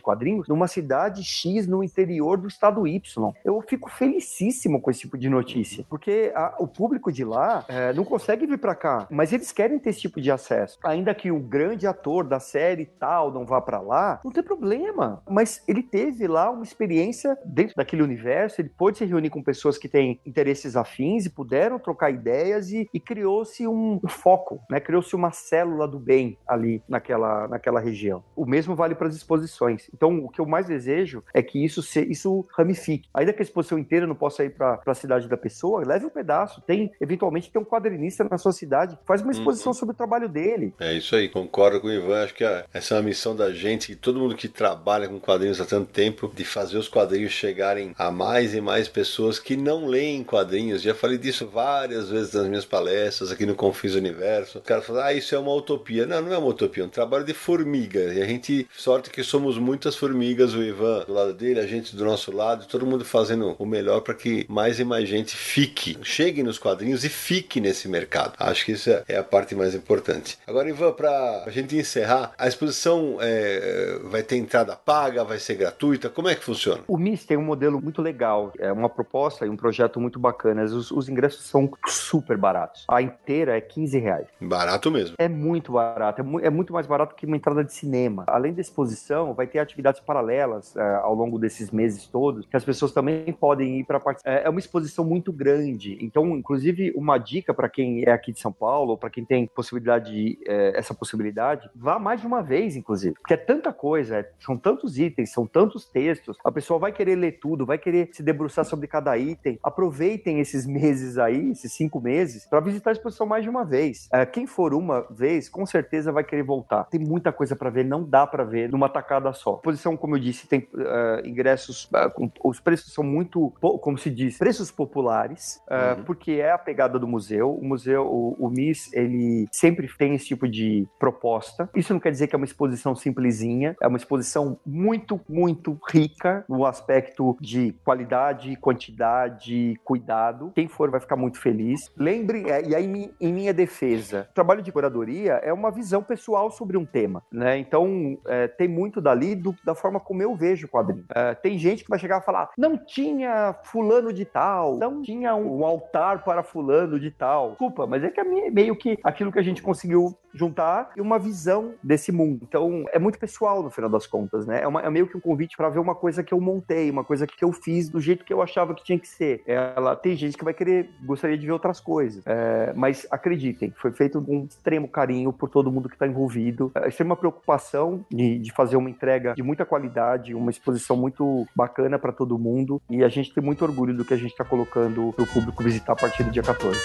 quadrinhos, numa cidade X no interior do estado Y. Eu fico felicíssimo com esse tipo de notícia, porque a, o público de lá é, não consegue vir para cá, mas eles querem ter esse tipo de acesso. Ainda que o grande ator da série tal não vá para lá, não tem problema. Mas ele teve lá uma experiência dentro daquele universo, ele pôde se reunir com pessoas que têm interesses afins e puderam trocar ideias e, e criou-se um, um, foco, né? Criou-se uma célula do bem ali naquela, naquela região. O mesmo vale para as exposições. Então, o que eu mais desejo é que isso se, isso ramifique. Ainda que a exposição inteira não possa ir para a cidade da pessoa, leve um pedaço. Tem, eventualmente, tem um quadrinista na sua cidade, faz uma exposição uhum. sobre o trabalho dele. É isso aí, concordo com o Ivan. Acho que a, essa é uma missão da gente, todo mundo que trabalha com quadrinhos há tanto tempo, de fazer os quadrinhos chegarem a mais e mais pessoas que não leem quadrinhos. Já falei disso várias vezes nas minhas palestras aqui no Confins Universo. O cara fala, ah, isso é uma utopia. Não, não é uma utopia, é um trabalho de formiga. E a gente, sorte que somos muitas formigas, o Ivan do lado dele, a gente do nosso lado, todo mundo fazendo o melhor para que mais e mais gente fique, chegue nos quadrinhos e fique nesse mercado. Acho que isso é a parte mais importante. Agora, Ivan, para a gente encerrar, a exposição é, vai ter entrada paga, vai ser gratuita? Como é que funciona? O MIS tem um modelo muito legal, é uma proposta e um projeto muito bacana. Os, os ingressos são super baratos. A inteira é 15 reais. Barato mesmo. É muito barato, é, mu é muito mais barato que uma entrada de cinema. Além da exposição, vai ter atividades paralelas é, ao longo desses meses todos, que as pessoas também podem ir para participar. É, é uma exposição muito grande. Então, inclusive, uma dica para quem é aqui de São Paulo, para quem tem possibilidade, de, é, essa possibilidade, vá mais de uma vez, inclusive. Porque é tanta coisa, é, são tantos itens, são tantos textos, a pessoa vai querer ler tudo, vai querer se debruçar sobre cada item. Aproveitem esses *laughs* meses aí, esses cinco meses, para visitar a exposição mais de uma vez. É, quem for uma vez, com certeza vai querer voltar. Tem muita coisa para ver, não dá para ver numa tacada só. A exposição, como eu disse, tem uh, ingressos, uh, com, os preços são muito, como se diz, preços populares, uh, uhum. porque é a pegada do museu. O museu, o, o MIS, ele sempre tem esse tipo de proposta. Isso não quer dizer que é uma exposição simplesinha, é uma exposição muito, muito rica no aspecto de qualidade, quantidade, cuidado. Quem for vai ficar muito feliz. Lembre, e aí em minha defesa, trabalho de curadoria é uma visão pessoal sobre um tema, né? Então, é, tem muito dali do, da forma como eu vejo o quadrinho. É, tem gente que vai chegar e falar, não tinha fulano de tal, não tinha um, um altar para fulano de tal. Desculpa, mas é que é meio que aquilo que a gente conseguiu juntar e uma visão desse mundo. Então, é muito pessoal no final das contas, né? É, uma, é meio que um convite para ver uma coisa que eu montei, uma coisa que eu fiz do jeito que eu achava que tinha que ser. Ela tem gente que vai querer, gostaria de ver outras coisas. É, mas acreditem, foi feito com extremo carinho por todo mundo que está envolvido. É, extrema preocupação de, de fazer uma entrega de muita qualidade, uma exposição muito bacana para todo mundo. E a gente tem muito orgulho do que a gente está colocando para o público visitar a partir do dia 14.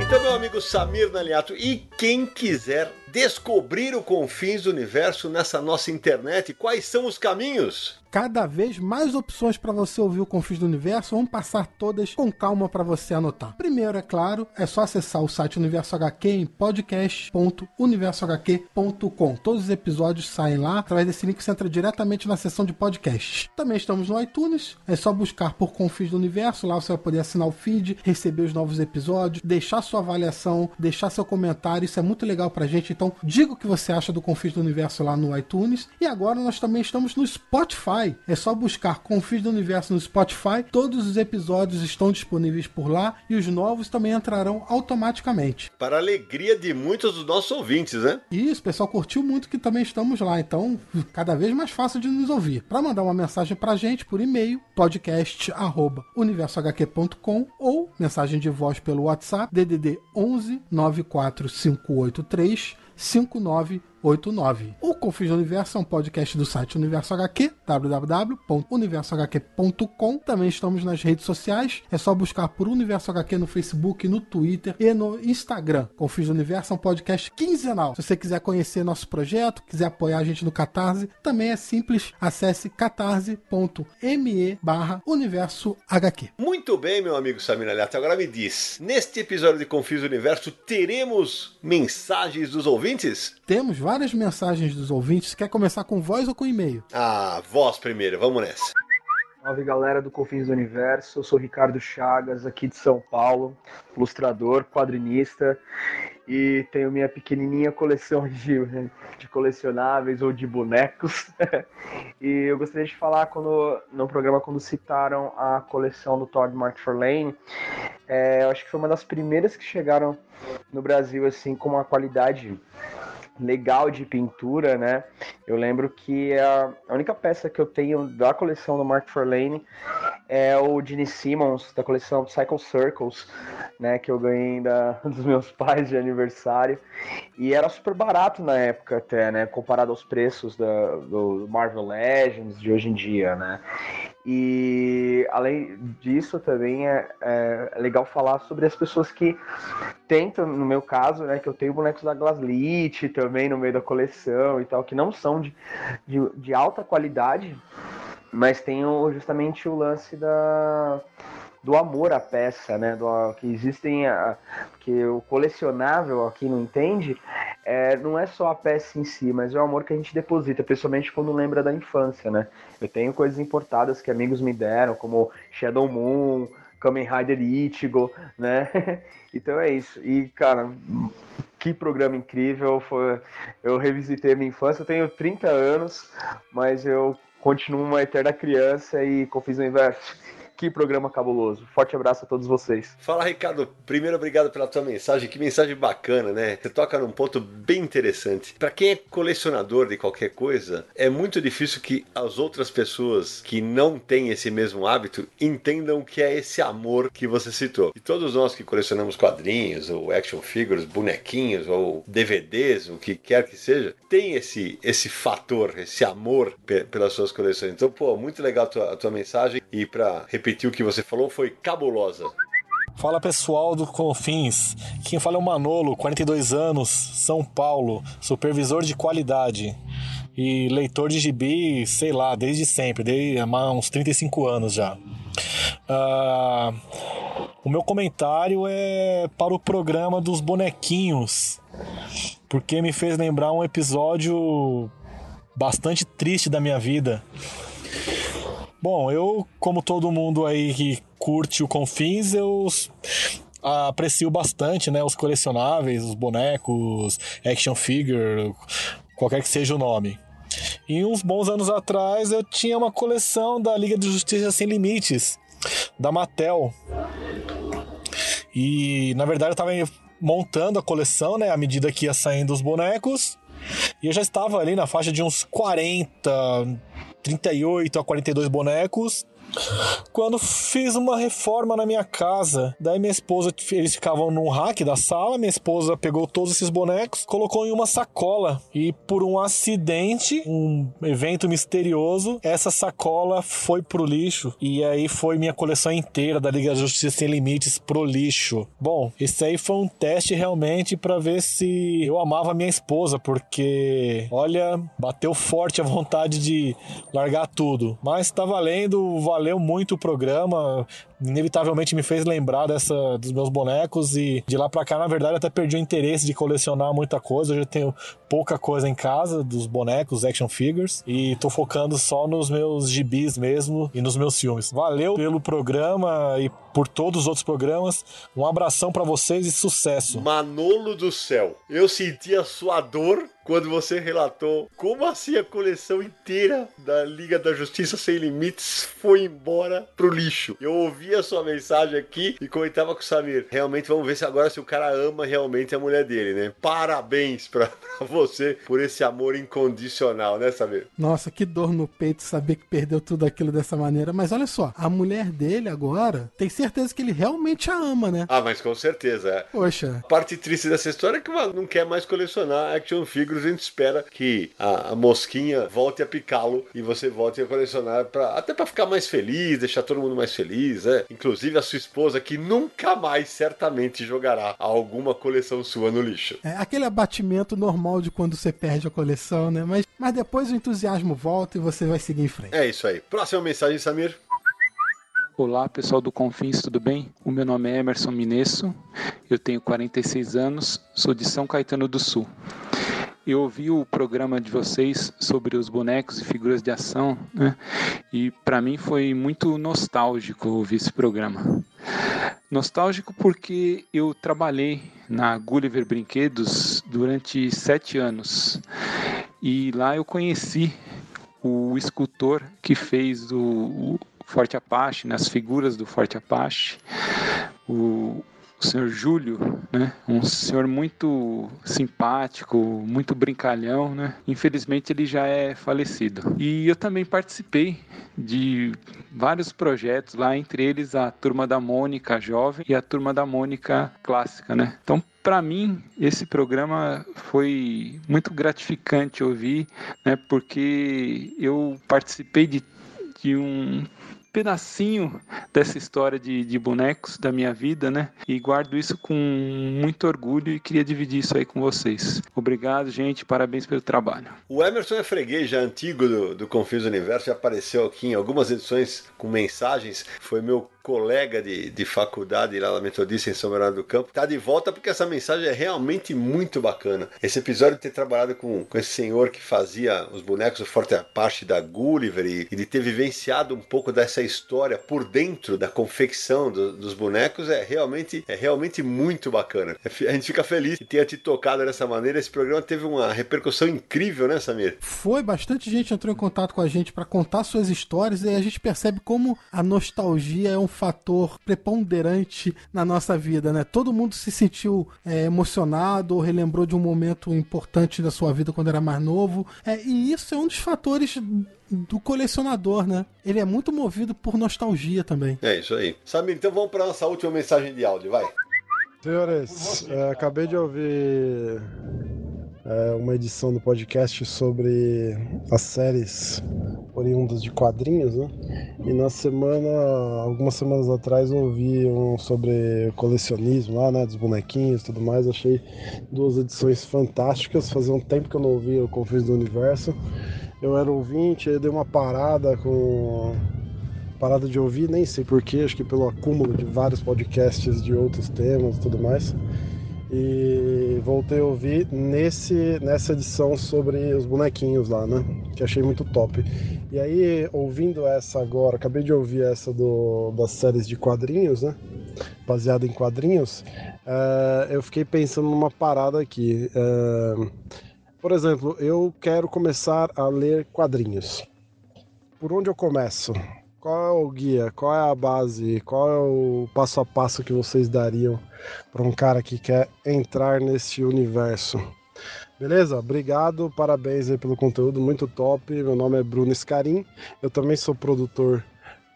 Então, meu amigo Samir Naliato, e quem quiser descobrir o confins do universo nessa nossa internet, quais são os caminhos? cada vez mais opções para você ouvir o Confins do Universo. Vamos passar todas com calma para você anotar. Primeiro, é claro, é só acessar o site Universo HQ em podcast.universohq.com. Todos os episódios saem lá. Através desse link você entra diretamente na seção de podcasts. Também estamos no iTunes. É só buscar por Confins do Universo. Lá você vai poder assinar o feed, receber os novos episódios, deixar sua avaliação, deixar seu comentário. Isso é muito legal pra gente. Então, diga o que você acha do Confins do Universo lá no iTunes. E agora nós também estamos no Spotify. É só buscar Confis do Universo no Spotify. Todos os episódios estão disponíveis por lá e os novos também entrarão automaticamente. Para a alegria de muitos dos nossos ouvintes, né? Isso, o pessoal curtiu muito que também estamos lá. Então, *laughs* cada vez mais fácil de nos ouvir. Para mandar uma mensagem pra gente por e-mail, podcast@universohq.com ou mensagem de voz pelo WhatsApp DDD 11 94583 59 89. O Confins do Universo é um podcast do site Universo HQ, www.universohq.com. Também estamos nas redes sociais, é só buscar por Universo HQ no Facebook, no Twitter e no Instagram. Confins do Universo é um podcast quinzenal. Se você quiser conhecer nosso projeto, quiser apoiar a gente no Catarse, também é simples, acesse catarse.me barra Universo HQ. Muito bem, meu amigo Samir Aliato. Agora me diz, neste episódio de Confins do Universo, teremos mensagens dos ouvintes? Temos várias várias mensagens dos ouvintes. Quer começar com voz ou com e-mail? Ah, voz primeiro, vamos nessa. Salve galera do Confins do Universo, eu sou Ricardo Chagas, aqui de São Paulo, ilustrador, quadrinista e tenho minha pequenininha coleção de, de colecionáveis ou de bonecos. *laughs* e eu gostaria de falar quando no programa quando citaram a coleção do Todd McFarlane, é, eu acho que foi uma das primeiras que chegaram no Brasil assim com uma qualidade legal de pintura, né? Eu lembro que a, única peça que eu tenho da coleção do Mark Forlane é o Gene Simmons, da coleção Cycle Circles, né? Que eu ganhei da, *laughs* dos meus pais de aniversário. E era super barato na época até, né? Comparado aos preços da, do Marvel Legends de hoje em dia, né? E além disso, também é, é, legal falar sobre as pessoas que tentam, no meu caso, né, que eu tenho bonecos da Glaslit também no meio da coleção e tal, que não são de, de, de alta qualidade, mas tem justamente o lance da do amor à peça, né? Do, que existem a, que o colecionável aqui não entende, é, não é só a peça em si, mas é o amor que a gente deposita, principalmente quando lembra da infância, né? Eu tenho coisas importadas que amigos me deram, como Shadow Moon, Kamen Rider Ichigo, né? *laughs* então é isso. E cara, que programa incrível! Foi, eu revisitei minha infância. Eu tenho 30 anos, mas eu continuo uma eterna criança e confio no inverso. Que programa cabuloso. Forte abraço a todos vocês. Fala, Ricardo. Primeiro, obrigado pela tua mensagem. Que mensagem bacana, né? Você toca num ponto bem interessante. Para quem é colecionador de qualquer coisa, é muito difícil que as outras pessoas que não têm esse mesmo hábito entendam o que é esse amor que você citou. E todos nós que colecionamos quadrinhos, ou action figures, bonequinhos, ou DVDs, o que quer que seja, tem esse, esse fator, esse amor pelas suas coleções. Então, pô, muito legal a tua, a tua mensagem. E para repetir repetir o que você falou, foi cabulosa. Fala pessoal do Confins, quem fala é o Manolo, 42 anos, São Paulo, supervisor de qualidade e leitor de gibi, sei lá, desde sempre, desde uns 35 anos já. Uh, o meu comentário é para o programa dos bonequinhos, porque me fez lembrar um episódio bastante triste da minha vida Bom, eu, como todo mundo aí que curte o Confins, eu aprecio bastante, né, os colecionáveis, os bonecos, action figure, qualquer que seja o nome. E uns bons anos atrás eu tinha uma coleção da Liga de Justiça Sem Limites, da Mattel. E na verdade eu estava montando a coleção, né, à medida que ia saindo os bonecos. E eu já estava ali na faixa de uns 40, 38 a 42 bonecos. Quando fiz uma reforma na minha casa, daí minha esposa, eles ficavam no rack da sala, minha esposa pegou todos esses bonecos, colocou em uma sacola. E por um acidente, um evento misterioso, essa sacola foi pro lixo. E aí foi minha coleção inteira da Liga da Justiça Sem Limites pro lixo. Bom, esse aí foi um teste realmente para ver se eu amava minha esposa, porque olha, bateu forte a vontade de largar tudo, mas tá valendo, valeu valeu muito o programa inevitavelmente me fez lembrar dessa dos meus bonecos e de lá para cá, na verdade, até perdi o interesse de colecionar muita coisa. Eu já tenho pouca coisa em casa dos bonecos, action figures, e tô focando só nos meus gibis mesmo e nos meus filmes. Valeu pelo programa e por todos os outros programas. Um abração para vocês e sucesso. Manolo do céu, eu senti a sua dor quando você relatou como assim a coleção inteira da Liga da Justiça Sem Limites foi embora pro lixo. Eu ouvi a sua mensagem aqui e comentava com o Samir. Realmente, vamos ver se agora se o cara ama realmente a mulher dele, né? Parabéns pra, *laughs* pra você por esse amor incondicional, né, Samir? Nossa, que dor no peito saber que perdeu tudo aquilo dessa maneira. Mas olha só, a mulher dele agora tem certeza que ele realmente a ama, né? Ah, mas com certeza. Poxa. A parte triste dessa história é que não quer mais colecionar action figures. A gente espera que a, a mosquinha volte a picá-lo e você volte a colecionar pra, até para ficar mais feliz, deixar todo mundo mais feliz, né? Inclusive a sua esposa, que nunca mais certamente jogará alguma coleção sua no lixo. É aquele abatimento normal de quando você perde a coleção, né? Mas, mas depois o entusiasmo volta e você vai seguir em frente. É isso aí. Próxima mensagem, Samir. Olá pessoal do Confins, tudo bem? O meu nome é Emerson Minesso, eu tenho 46 anos, sou de São Caetano do Sul. Eu ouvi o programa de vocês sobre os bonecos e figuras de ação, né? E para mim foi muito nostálgico ouvir esse programa. Nostálgico porque eu trabalhei na Gulliver Brinquedos durante sete anos e lá eu conheci o escultor que fez o, Forte Apache, nas figuras do Forte Apache, o, o senhor Júlio, né? Um senhor muito simpático, muito brincalhão, né? Infelizmente ele já é falecido. E eu também participei de vários projetos lá, entre eles a Turma da Mônica Jovem e a Turma da Mônica Clássica, né? Então, para mim, esse programa foi muito gratificante ouvir, né? Porque eu participei de, de um pedacinho dessa história de, de bonecos da minha vida, né? E guardo isso com muito orgulho e queria dividir isso aí com vocês. Obrigado, gente. Parabéns pelo trabalho. O Emerson é freguês já antigo do, do Confis Universo, já apareceu aqui em algumas edições com mensagens. Foi meu colega de, de faculdade lá na Metodista em São Bernardo do Campo, tá de volta porque essa mensagem é realmente muito bacana. Esse episódio de ter trabalhado com, com esse senhor que fazia os bonecos do Forte Apache da Gulliver e, e, de ter vivenciado um pouco dessa história por dentro da confecção do, dos bonecos é realmente, é realmente muito bacana. É a gente fica feliz que tenha te tocado dessa maneira. Esse programa teve uma repercussão incrível, né, Samir? Foi, bastante gente entrou em contato com a gente para contar suas histórias e a gente percebe como a nostalgia é um fator preponderante na nossa vida, né? Todo mundo se sentiu é, emocionado ou relembrou de um momento importante da sua vida quando era mais novo. É, e isso é um dos fatores do colecionador, né? Ele é muito movido por nostalgia também. É isso aí. Samir, então vamos para nossa última mensagem de áudio, vai. Senhores, é, acabei de ouvir é, uma edição do podcast sobre as séries oriundas de quadrinhos, né? E na semana, algumas semanas atrás, eu ouvi um sobre colecionismo lá, né? Dos bonequinhos e tudo mais. Achei duas edições fantásticas. Fazia um tempo que eu não ouvia o Confins do Universo. Eu era ouvinte, aí dei uma parada com parada de ouvir, nem sei porquê, acho que pelo acúmulo de vários podcasts de outros temas e tudo mais e voltei a ouvir nesse, nessa edição sobre os bonequinhos lá, né? Que achei muito top. E aí, ouvindo essa agora, acabei de ouvir essa do, das séries de quadrinhos, né? Baseada em quadrinhos, uh, eu fiquei pensando numa parada aqui. Uh, por exemplo, eu quero começar a ler quadrinhos. Por onde eu começo? Qual é o guia? Qual é a base? Qual é o passo a passo que vocês dariam para um cara que quer entrar nesse universo? Beleza? Obrigado, parabéns aí pelo conteúdo, muito top. Meu nome é Bruno Scarim, eu também sou produtor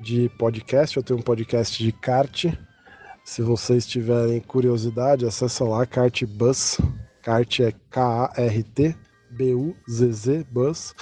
de podcast, eu tenho um podcast de kart. Se vocês tiverem curiosidade, acessa lá Kart Bus. Kart é K-A-R-T buzz.com.br.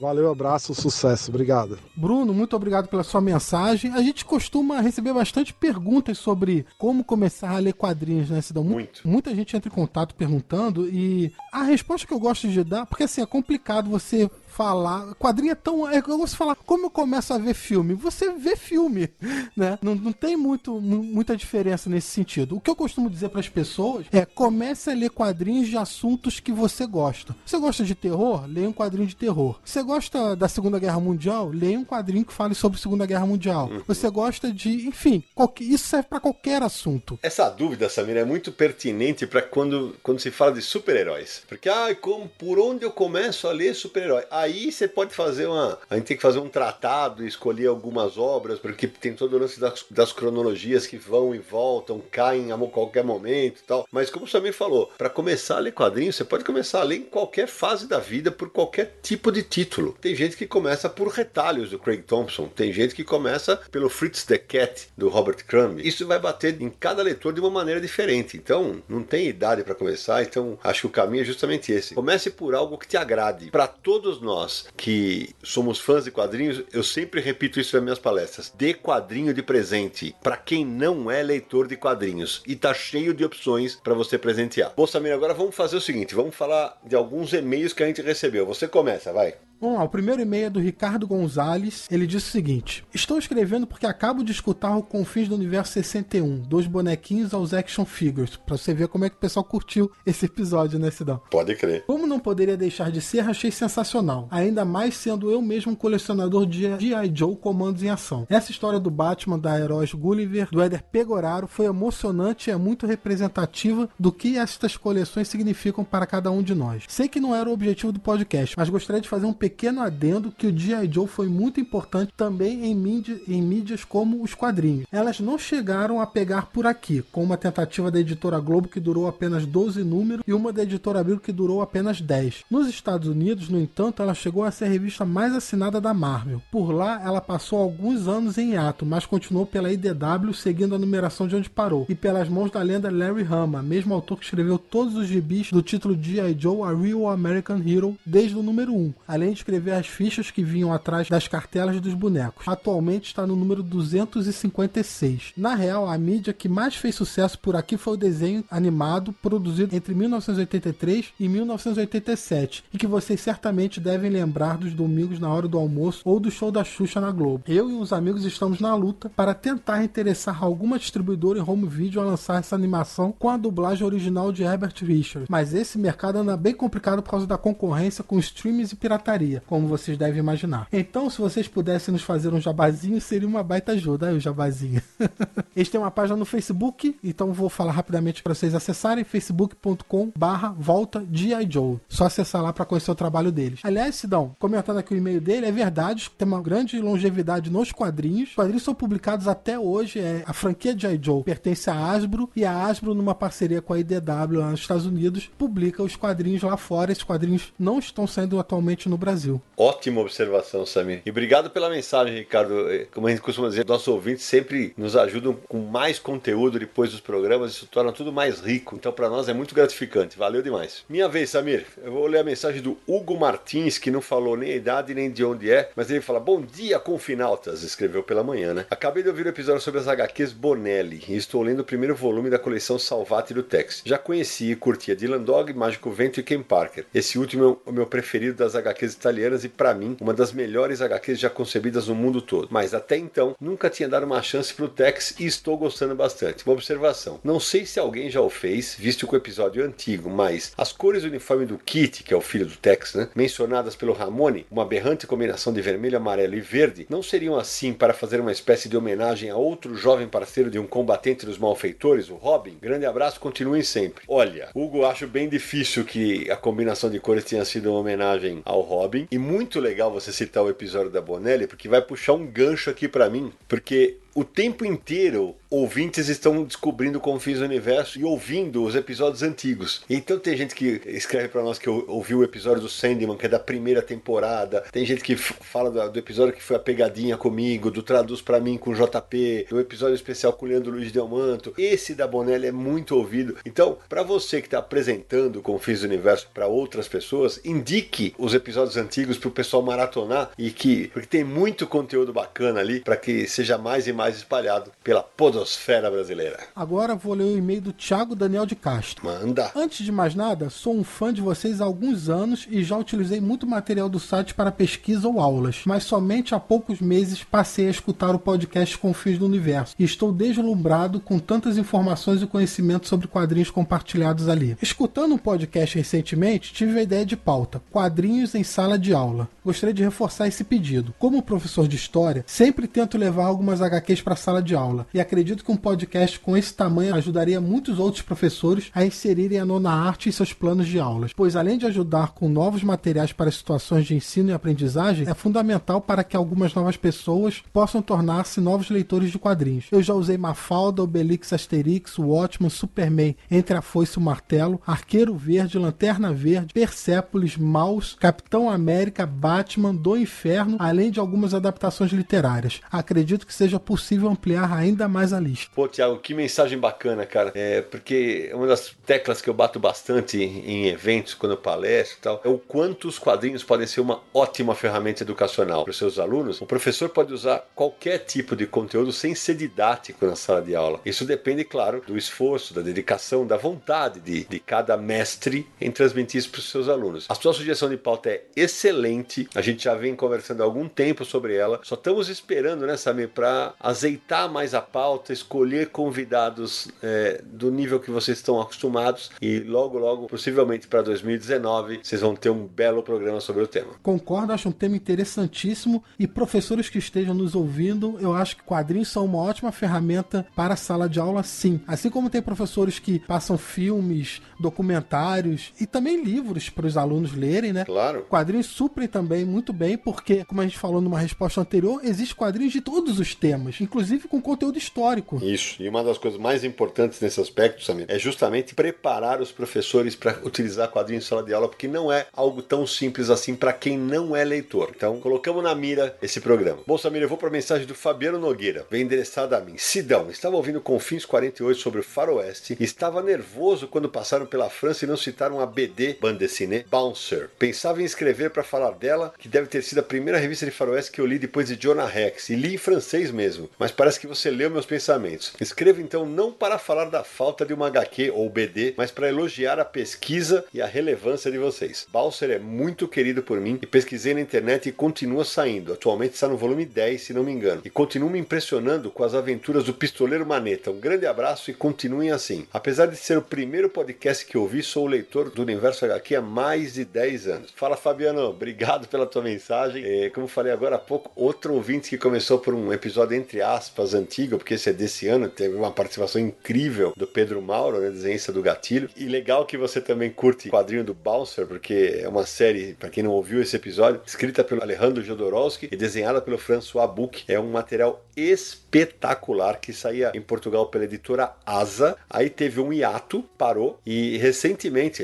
Valeu, abraço, sucesso, obrigado. Bruno, muito obrigado pela sua mensagem. A gente costuma receber bastante perguntas sobre como começar a ler quadrinhos, né, Cidão? Muito. Muita gente entra em contato perguntando e a resposta que eu gosto de dar, porque assim, é complicado você falar. Quadrinho é tão. É, eu gosto de falar, como eu começo a ver filme? Você vê filme, *laughs* né? Não, não tem muito, muita diferença nesse sentido. O que eu costumo dizer para as pessoas é: comece a ler quadrinhos de assuntos que você gosta. Você gosta de terror? Leia um quadrinho de terror. Você gosta da Segunda Guerra Mundial? Leia um quadrinho que fale sobre a Segunda Guerra Mundial. Uhum. Você gosta de. Enfim, qualquer, isso serve para qualquer assunto. Essa dúvida, Samir, é muito pertinente para quando, quando se fala de super-heróis. Porque, ah, como, por onde eu começo a ler super-herói? Aí você pode fazer uma. A gente tem que fazer um tratado, escolher algumas obras, porque tem todo o lance das, das cronologias que vão e voltam, caem a qualquer momento e tal. Mas como o Samir falou, para começar a ler quadrinhos, você pode começar a ler em qualquer fase da vida por qualquer tipo de título. Tem gente que começa por retalhos do Craig Thompson, tem gente que começa pelo Fritz the Cat do Robert Crumb. Isso vai bater em cada leitor de uma maneira diferente. Então, não tem idade para começar, então acho que o caminho é justamente esse. Comece por algo que te agrade. Para todos nós que somos fãs de quadrinhos, eu sempre repito isso nas minhas palestras. Dê quadrinho de presente para quem não é leitor de quadrinhos e tá cheio de opções para você presentear. Bom, Samir, agora vamos fazer o seguinte, vamos falar de alguns e-mails que a gente recebeu. Você começa, vai. Vamos lá, o primeiro e-mail é do Ricardo Gonzalez. Ele diz o seguinte: Estou escrevendo porque acabo de escutar o Confins do Universo 61, dois bonequinhos aos action figures, pra você ver como é que o pessoal curtiu esse episódio, né, Cidão? Pode crer. Como não poderia deixar de ser, achei sensacional. Ainda mais sendo eu mesmo um colecionador de G.I. Joe Comandos em Ação. Essa história do Batman, da Heróis Gulliver, do Éder Pegoraro, foi emocionante e é muito representativa do que estas coleções significam para cada um de nós. Sei que não era o objetivo do podcast, mas gostaria de fazer um pequeno pequeno adendo que o G.I. Joe foi muito importante também em, mídia, em mídias como os quadrinhos. Elas não chegaram a pegar por aqui, com uma tentativa da editora Globo que durou apenas 12 números e uma da editora Abril que durou apenas 10. Nos Estados Unidos, no entanto, ela chegou a ser a revista mais assinada da Marvel. Por lá, ela passou alguns anos em ato, mas continuou pela IDW seguindo a numeração de onde parou, e pelas mãos da lenda Larry Hama, mesmo autor que escreveu todos os gibis do título G.I. Joe A Real American Hero desde o número 1, além de escrever as fichas que vinham atrás das cartelas dos bonecos. Atualmente está no número 256. Na real, a mídia que mais fez sucesso por aqui foi o desenho animado produzido entre 1983 e 1987 e que vocês certamente devem lembrar dos domingos na hora do almoço ou do show da Xuxa na Globo. Eu e uns amigos estamos na luta para tentar interessar alguma distribuidora em home video a lançar essa animação com a dublagem original de Herbert Richards, mas esse mercado anda bem complicado por causa da concorrência com streams e pirataria, como vocês devem imaginar. Então, se vocês pudessem nos fazer um jabazinho, seria uma baita ajuda. Aí o jabazinho. *laughs* Eles têm uma página no Facebook, então vou falar rapidamente para vocês acessarem facebook.com barra volta Joe. Só acessar lá para conhecer o trabalho deles. Aliás, Sidão, comentando aqui o e-mail dele, é verdade, tem uma grande longevidade nos quadrinhos. Os quadrinhos são publicados até hoje, é, a franquia G.I. Joe pertence à Asbro e a Asbro, numa parceria com a IDW lá nos Estados Unidos, publica os quadrinhos lá fora. Esses quadrinhos não estão saindo atualmente no Brasil. Ótima observação, Samir. E obrigado pela mensagem, Ricardo. É, como a gente costuma dizer, nossos ouvintes sempre nos ajudam com mais conteúdo depois dos programas, isso torna tudo mais rico. Então, para nós é muito gratificante. Valeu demais. Minha vez, Samir. Eu vou ler a mensagem do Hugo Martins, que não falou nem a idade nem de onde é, mas ele fala: Bom dia, confinaltas. Escreveu pela manhã, né? Acabei de ouvir o episódio sobre as HQs Bonelli e estou lendo o primeiro volume da coleção Salvati do Tex. Já conheci e curtia Dylan Dog, Mágico Vento e Ken Parker. Esse último é o meu preferido das HQs italianas e, para mim, uma das melhores HQs já concebidas no mundo todo. Mas até então, nunca tinha dado uma chance pro Tex e estou gostando bastante. Uma observação: não sei se alguém já o fez, visto que o episódio é antigo, mas as cores do uniforme do Kit, que é o filho do Tex, né, mencionadas pelo Ramone, uma aberrante combinação de vermelho, amarelo e verde, não seriam assim para fazer uma espécie de homenagem a outro jovem parceiro de um combatente dos malfeitores, o Robin? Grande abraço, continuem sempre. Olha, Hugo, acho bem difícil que a combinação de cores tenha sido uma homenagem ao Robin. E muito legal você citar o episódio da Bonelli, porque vai puxar um gancho aqui para mim, porque o tempo inteiro ouvintes estão descobrindo confins do universo e ouvindo os episódios antigos. Então tem gente que escreve para nós que ouviu o episódio do Sandman, que é da primeira temporada. Tem gente que fala do, episódio que foi a pegadinha comigo, do Traduz para mim com JP, do episódio especial com o Leandro Luiz Delmanto. Esse da Bonelli é muito ouvido. Então, para você que está apresentando Confins do Universo para outras pessoas, indique os episódios antigos para o pessoal maratonar e que porque tem muito conteúdo bacana ali para que seja mais e mais espalhado pela podosfera brasileira. Agora vou ler o e-mail do Thiago Daniel de Castro. Manda. Antes de mais nada, sou um fã de vocês há alguns anos e já utilizei muito material do site para pesquisa ou aulas, mas somente há poucos meses passei a escutar o podcast Confins do Universo e estou deslumbrado com tantas informações e conhecimentos sobre quadrinhos compartilhados ali. Escutando um podcast recentemente, tive a ideia de pauta: quadrinhos em sala de aula. Gostaria de reforçar esse pedido. Como professor de história, sempre tento levar algumas HQs para a sala de aula e acredito que um podcast com esse tamanho ajudaria muitos outros professores a inserirem a nona arte em seus planos de aulas, pois além de ajudar com novos materiais para situações de ensino e aprendizagem, é fundamental para que algumas novas pessoas possam tornar-se novos leitores de quadrinhos. Eu já usei Mafalda, Obelix, Asterix, Watchman, Superman, Entre a Foice e o Martelo, Arqueiro Verde, Lanterna Verde, Persépolis, Maus, Capitão América, Batman, Do Inferno, além de algumas adaptações literárias. Acredito que seja possível possível ampliar ainda mais a lista. Pô, Thiago, que mensagem bacana, cara. É porque uma das teclas que eu bato bastante em eventos, quando eu palestro e tal, é o quanto os quadrinhos podem ser uma ótima ferramenta educacional para os seus alunos. O professor pode usar qualquer tipo de conteúdo sem ser didático na sala de aula. Isso depende, claro, do esforço, da dedicação, da vontade de, de cada mestre em transmitir isso para os seus alunos. A sua sugestão de pauta é excelente. A gente já vem conversando há algum tempo sobre ela. Só estamos esperando, né, Samir, para azeitar mais a pauta, escolher convidados é, do nível que vocês estão acostumados e logo, logo, possivelmente para 2019, vocês vão ter um belo programa sobre o tema. Concordo, acho um tema interessantíssimo e professores que estejam nos ouvindo, eu acho que quadrinhos são uma ótima ferramenta para a sala de aula, sim. Assim como tem professores que passam filmes, documentários e também livros para os alunos lerem, né? Claro. Quadrinhos suprem também muito bem, porque, como a gente falou numa resposta anterior, existe quadrinhos de todos os temas inclusive com conteúdo histórico. Isso, e uma das coisas mais importantes nesse aspecto, Samir, é justamente preparar os professores para utilizar quadrinhos em sala de aula, porque não é algo tão simples assim para quem não é leitor. Então, colocamos na mira esse programa. Bom, Samir, eu vou para a mensagem do Fabiano Nogueira, bem endereçada a mim. Sidão, estava ouvindo Confins 48 sobre o Faroeste e estava nervoso quando passaram pela França e não citaram a BD, bande dessinée, Bouncer. Pensava em escrever para falar dela, que deve ter sido a primeira revista de Faroeste que eu li depois de Jonah Rex, e li em francês mesmo mas parece que você leu meus pensamentos. Escrevo então não para falar da falta de uma HQ ou BD, mas para elogiar a pesquisa e a relevância de vocês. Balser é muito querido por mim e pesquisei na internet e continua saindo. Atualmente está no volume 10, se não me engano. E continua me impressionando com as aventuras do Pistoleiro Maneta. Um grande abraço e continuem assim. Apesar de ser o primeiro podcast que ouvi, sou leitor do Universo HQ há mais de 10 anos. Fala Fabiano, obrigado pela tua mensagem. É, como falei agora há pouco, outro ouvinte que começou por um episódio entre aspas, antiga, porque esse é desse ano, teve uma participação incrível do Pedro Mauro, né, desenhista do Gatilho. E legal que você também curte o quadrinho do Bouncer, porque é uma série, para quem não ouviu esse episódio, escrita pelo Alejandro Jodorowsky e desenhada pelo François Buc. É um material espetacular que saía em Portugal pela editora Asa. Aí teve um hiato, parou e recentemente,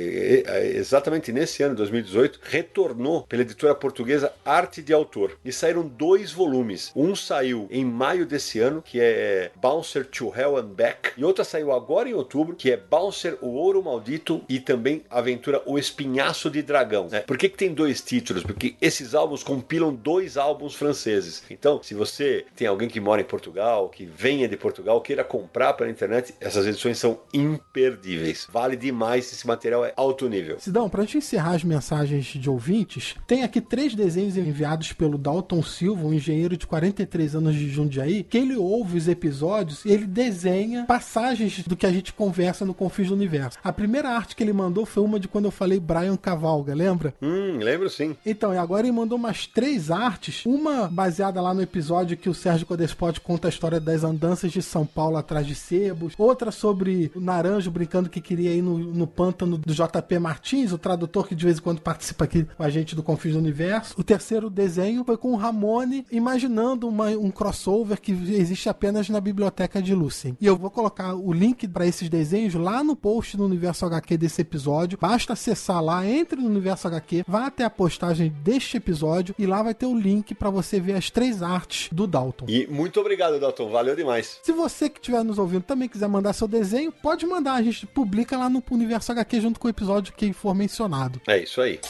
exatamente nesse ano, 2018, retornou pela editora portuguesa Arte de Autor. E saíram dois volumes. Um saiu em maio desse ano, que é Bouncer to Hell and Back. E outra saiu agora em outubro, que é Bouncer, o Ouro Maldito e também aventura O Espinhaço de Dragão. Né? Por que, que tem dois títulos? Porque esses álbuns compilam dois álbuns franceses. Então, se você tem alguém que mora em Portugal, que venha de Portugal, queira comprar pela internet, essas edições são imperdíveis. Vale demais, esse material é alto nível. Sidão, pra gente encerrar as mensagens de ouvintes, tem aqui três desenhos enviados pelo Dalton Silva, um engenheiro de 43 anos de Jundiaí, que ele ouve os episódios e ele desenha passagens do que a gente conversa no Confis do Universo. A primeira arte que ele mandou foi uma de quando eu falei Brian Cavalga, lembra? Hum, lembro sim. Então, e agora ele mandou umas três artes, uma baseada lá no episódio que o Sérgio Codespot conta a história das andanças de São Paulo atrás de sebos, outra sobre o Naranjo brincando que queria ir no, no pântano do JP Martins, o tradutor que de vez em quando participa aqui com a gente do Confis do Universo. O terceiro desenho foi com o Ramone imaginando uma, um crossover que existe apenas na biblioteca de Lucien. E eu vou colocar o link para esses desenhos lá no post no Universo HQ desse episódio. Basta acessar lá, entre no Universo HQ, vá até a postagem deste episódio e lá vai ter o link para você ver as três artes do Dalton. E muito obrigado, Dalton. Valeu demais. Se você que estiver nos ouvindo também quiser mandar seu desenho, pode mandar. A gente publica lá no Universo HQ junto com o episódio que for mencionado. É isso aí.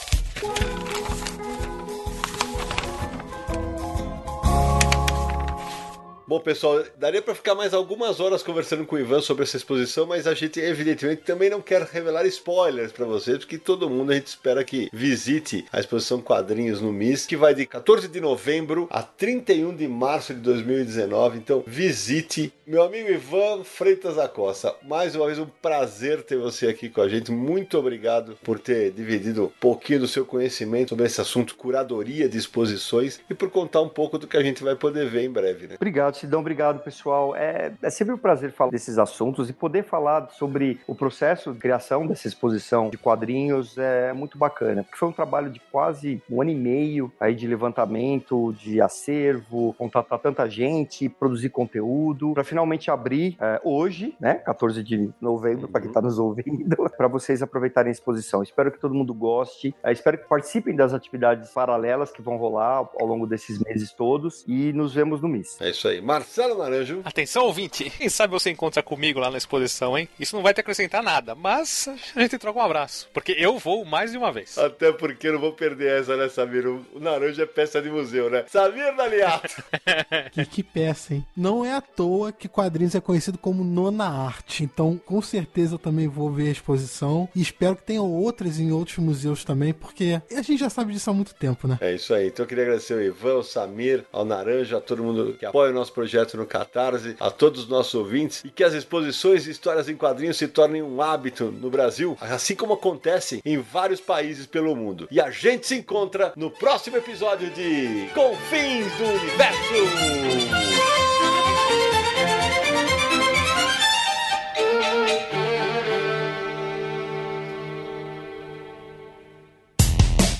Bom, pessoal, daria para ficar mais algumas horas conversando com o Ivan sobre essa exposição, mas a gente evidentemente também não quer revelar spoilers para vocês, porque todo mundo a gente espera que visite a exposição Quadrinhos no MIS, que vai de 14 de novembro a 31 de março de 2019. Então, visite. Meu amigo Ivan Freitas da Costa, mais uma vez um prazer ter você aqui com a gente. Muito obrigado por ter dividido um pouquinho do seu conhecimento sobre esse assunto curadoria de exposições e por contar um pouco do que a gente vai poder ver em breve, né? Obrigado, Sidão, obrigado, pessoal. É, é sempre um prazer falar desses assuntos e poder falar sobre o processo de criação dessa exposição de quadrinhos é muito bacana, porque foi um trabalho de quase um ano e meio aí de levantamento, de acervo, contatar tanta gente, produzir conteúdo, para finalmente abrir é, hoje, né, 14 de novembro, para quem está nos ouvindo, *laughs* para vocês aproveitarem a exposição. Espero que todo mundo goste, é, espero que participem das atividades paralelas que vão rolar ao longo desses meses todos e nos vemos no MIS. É isso aí. Marcelo Naranjo. Atenção, ouvinte. Quem sabe você encontra comigo lá na exposição, hein? Isso não vai te acrescentar nada, mas a gente troca um abraço. Porque eu vou mais de uma vez. Até porque eu não vou perder essa, né, Samir? O Naranjo é peça de museu, né? Samir Daliato. *laughs* que, que peça, hein? Não é à toa que quadrinhos é conhecido como nona arte. Então, com certeza eu também vou ver a exposição e espero que tenham outras em outros museus também, porque a gente já sabe disso há muito tempo, né? É isso aí. Então eu queria agradecer ao Ivan, ao Samir, ao Naranjo, a todo mundo que apoia o nosso projeto no Catarse, a todos os nossos ouvintes e que as exposições e histórias em quadrinhos se tornem um hábito no Brasil, assim como acontece em vários países pelo mundo. E a gente se encontra no próximo episódio de Confins do Universo.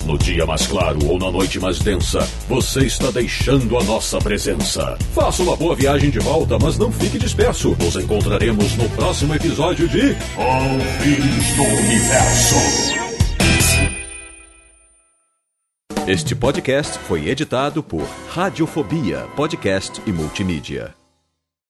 No dia mais claro ou na noite mais densa, você está deixando a nossa presença. Faça uma boa viagem de volta, mas não fique disperso. Nos encontraremos no próximo episódio de Confins do Universo. Este podcast foi editado por Radiofobia, podcast e multimídia.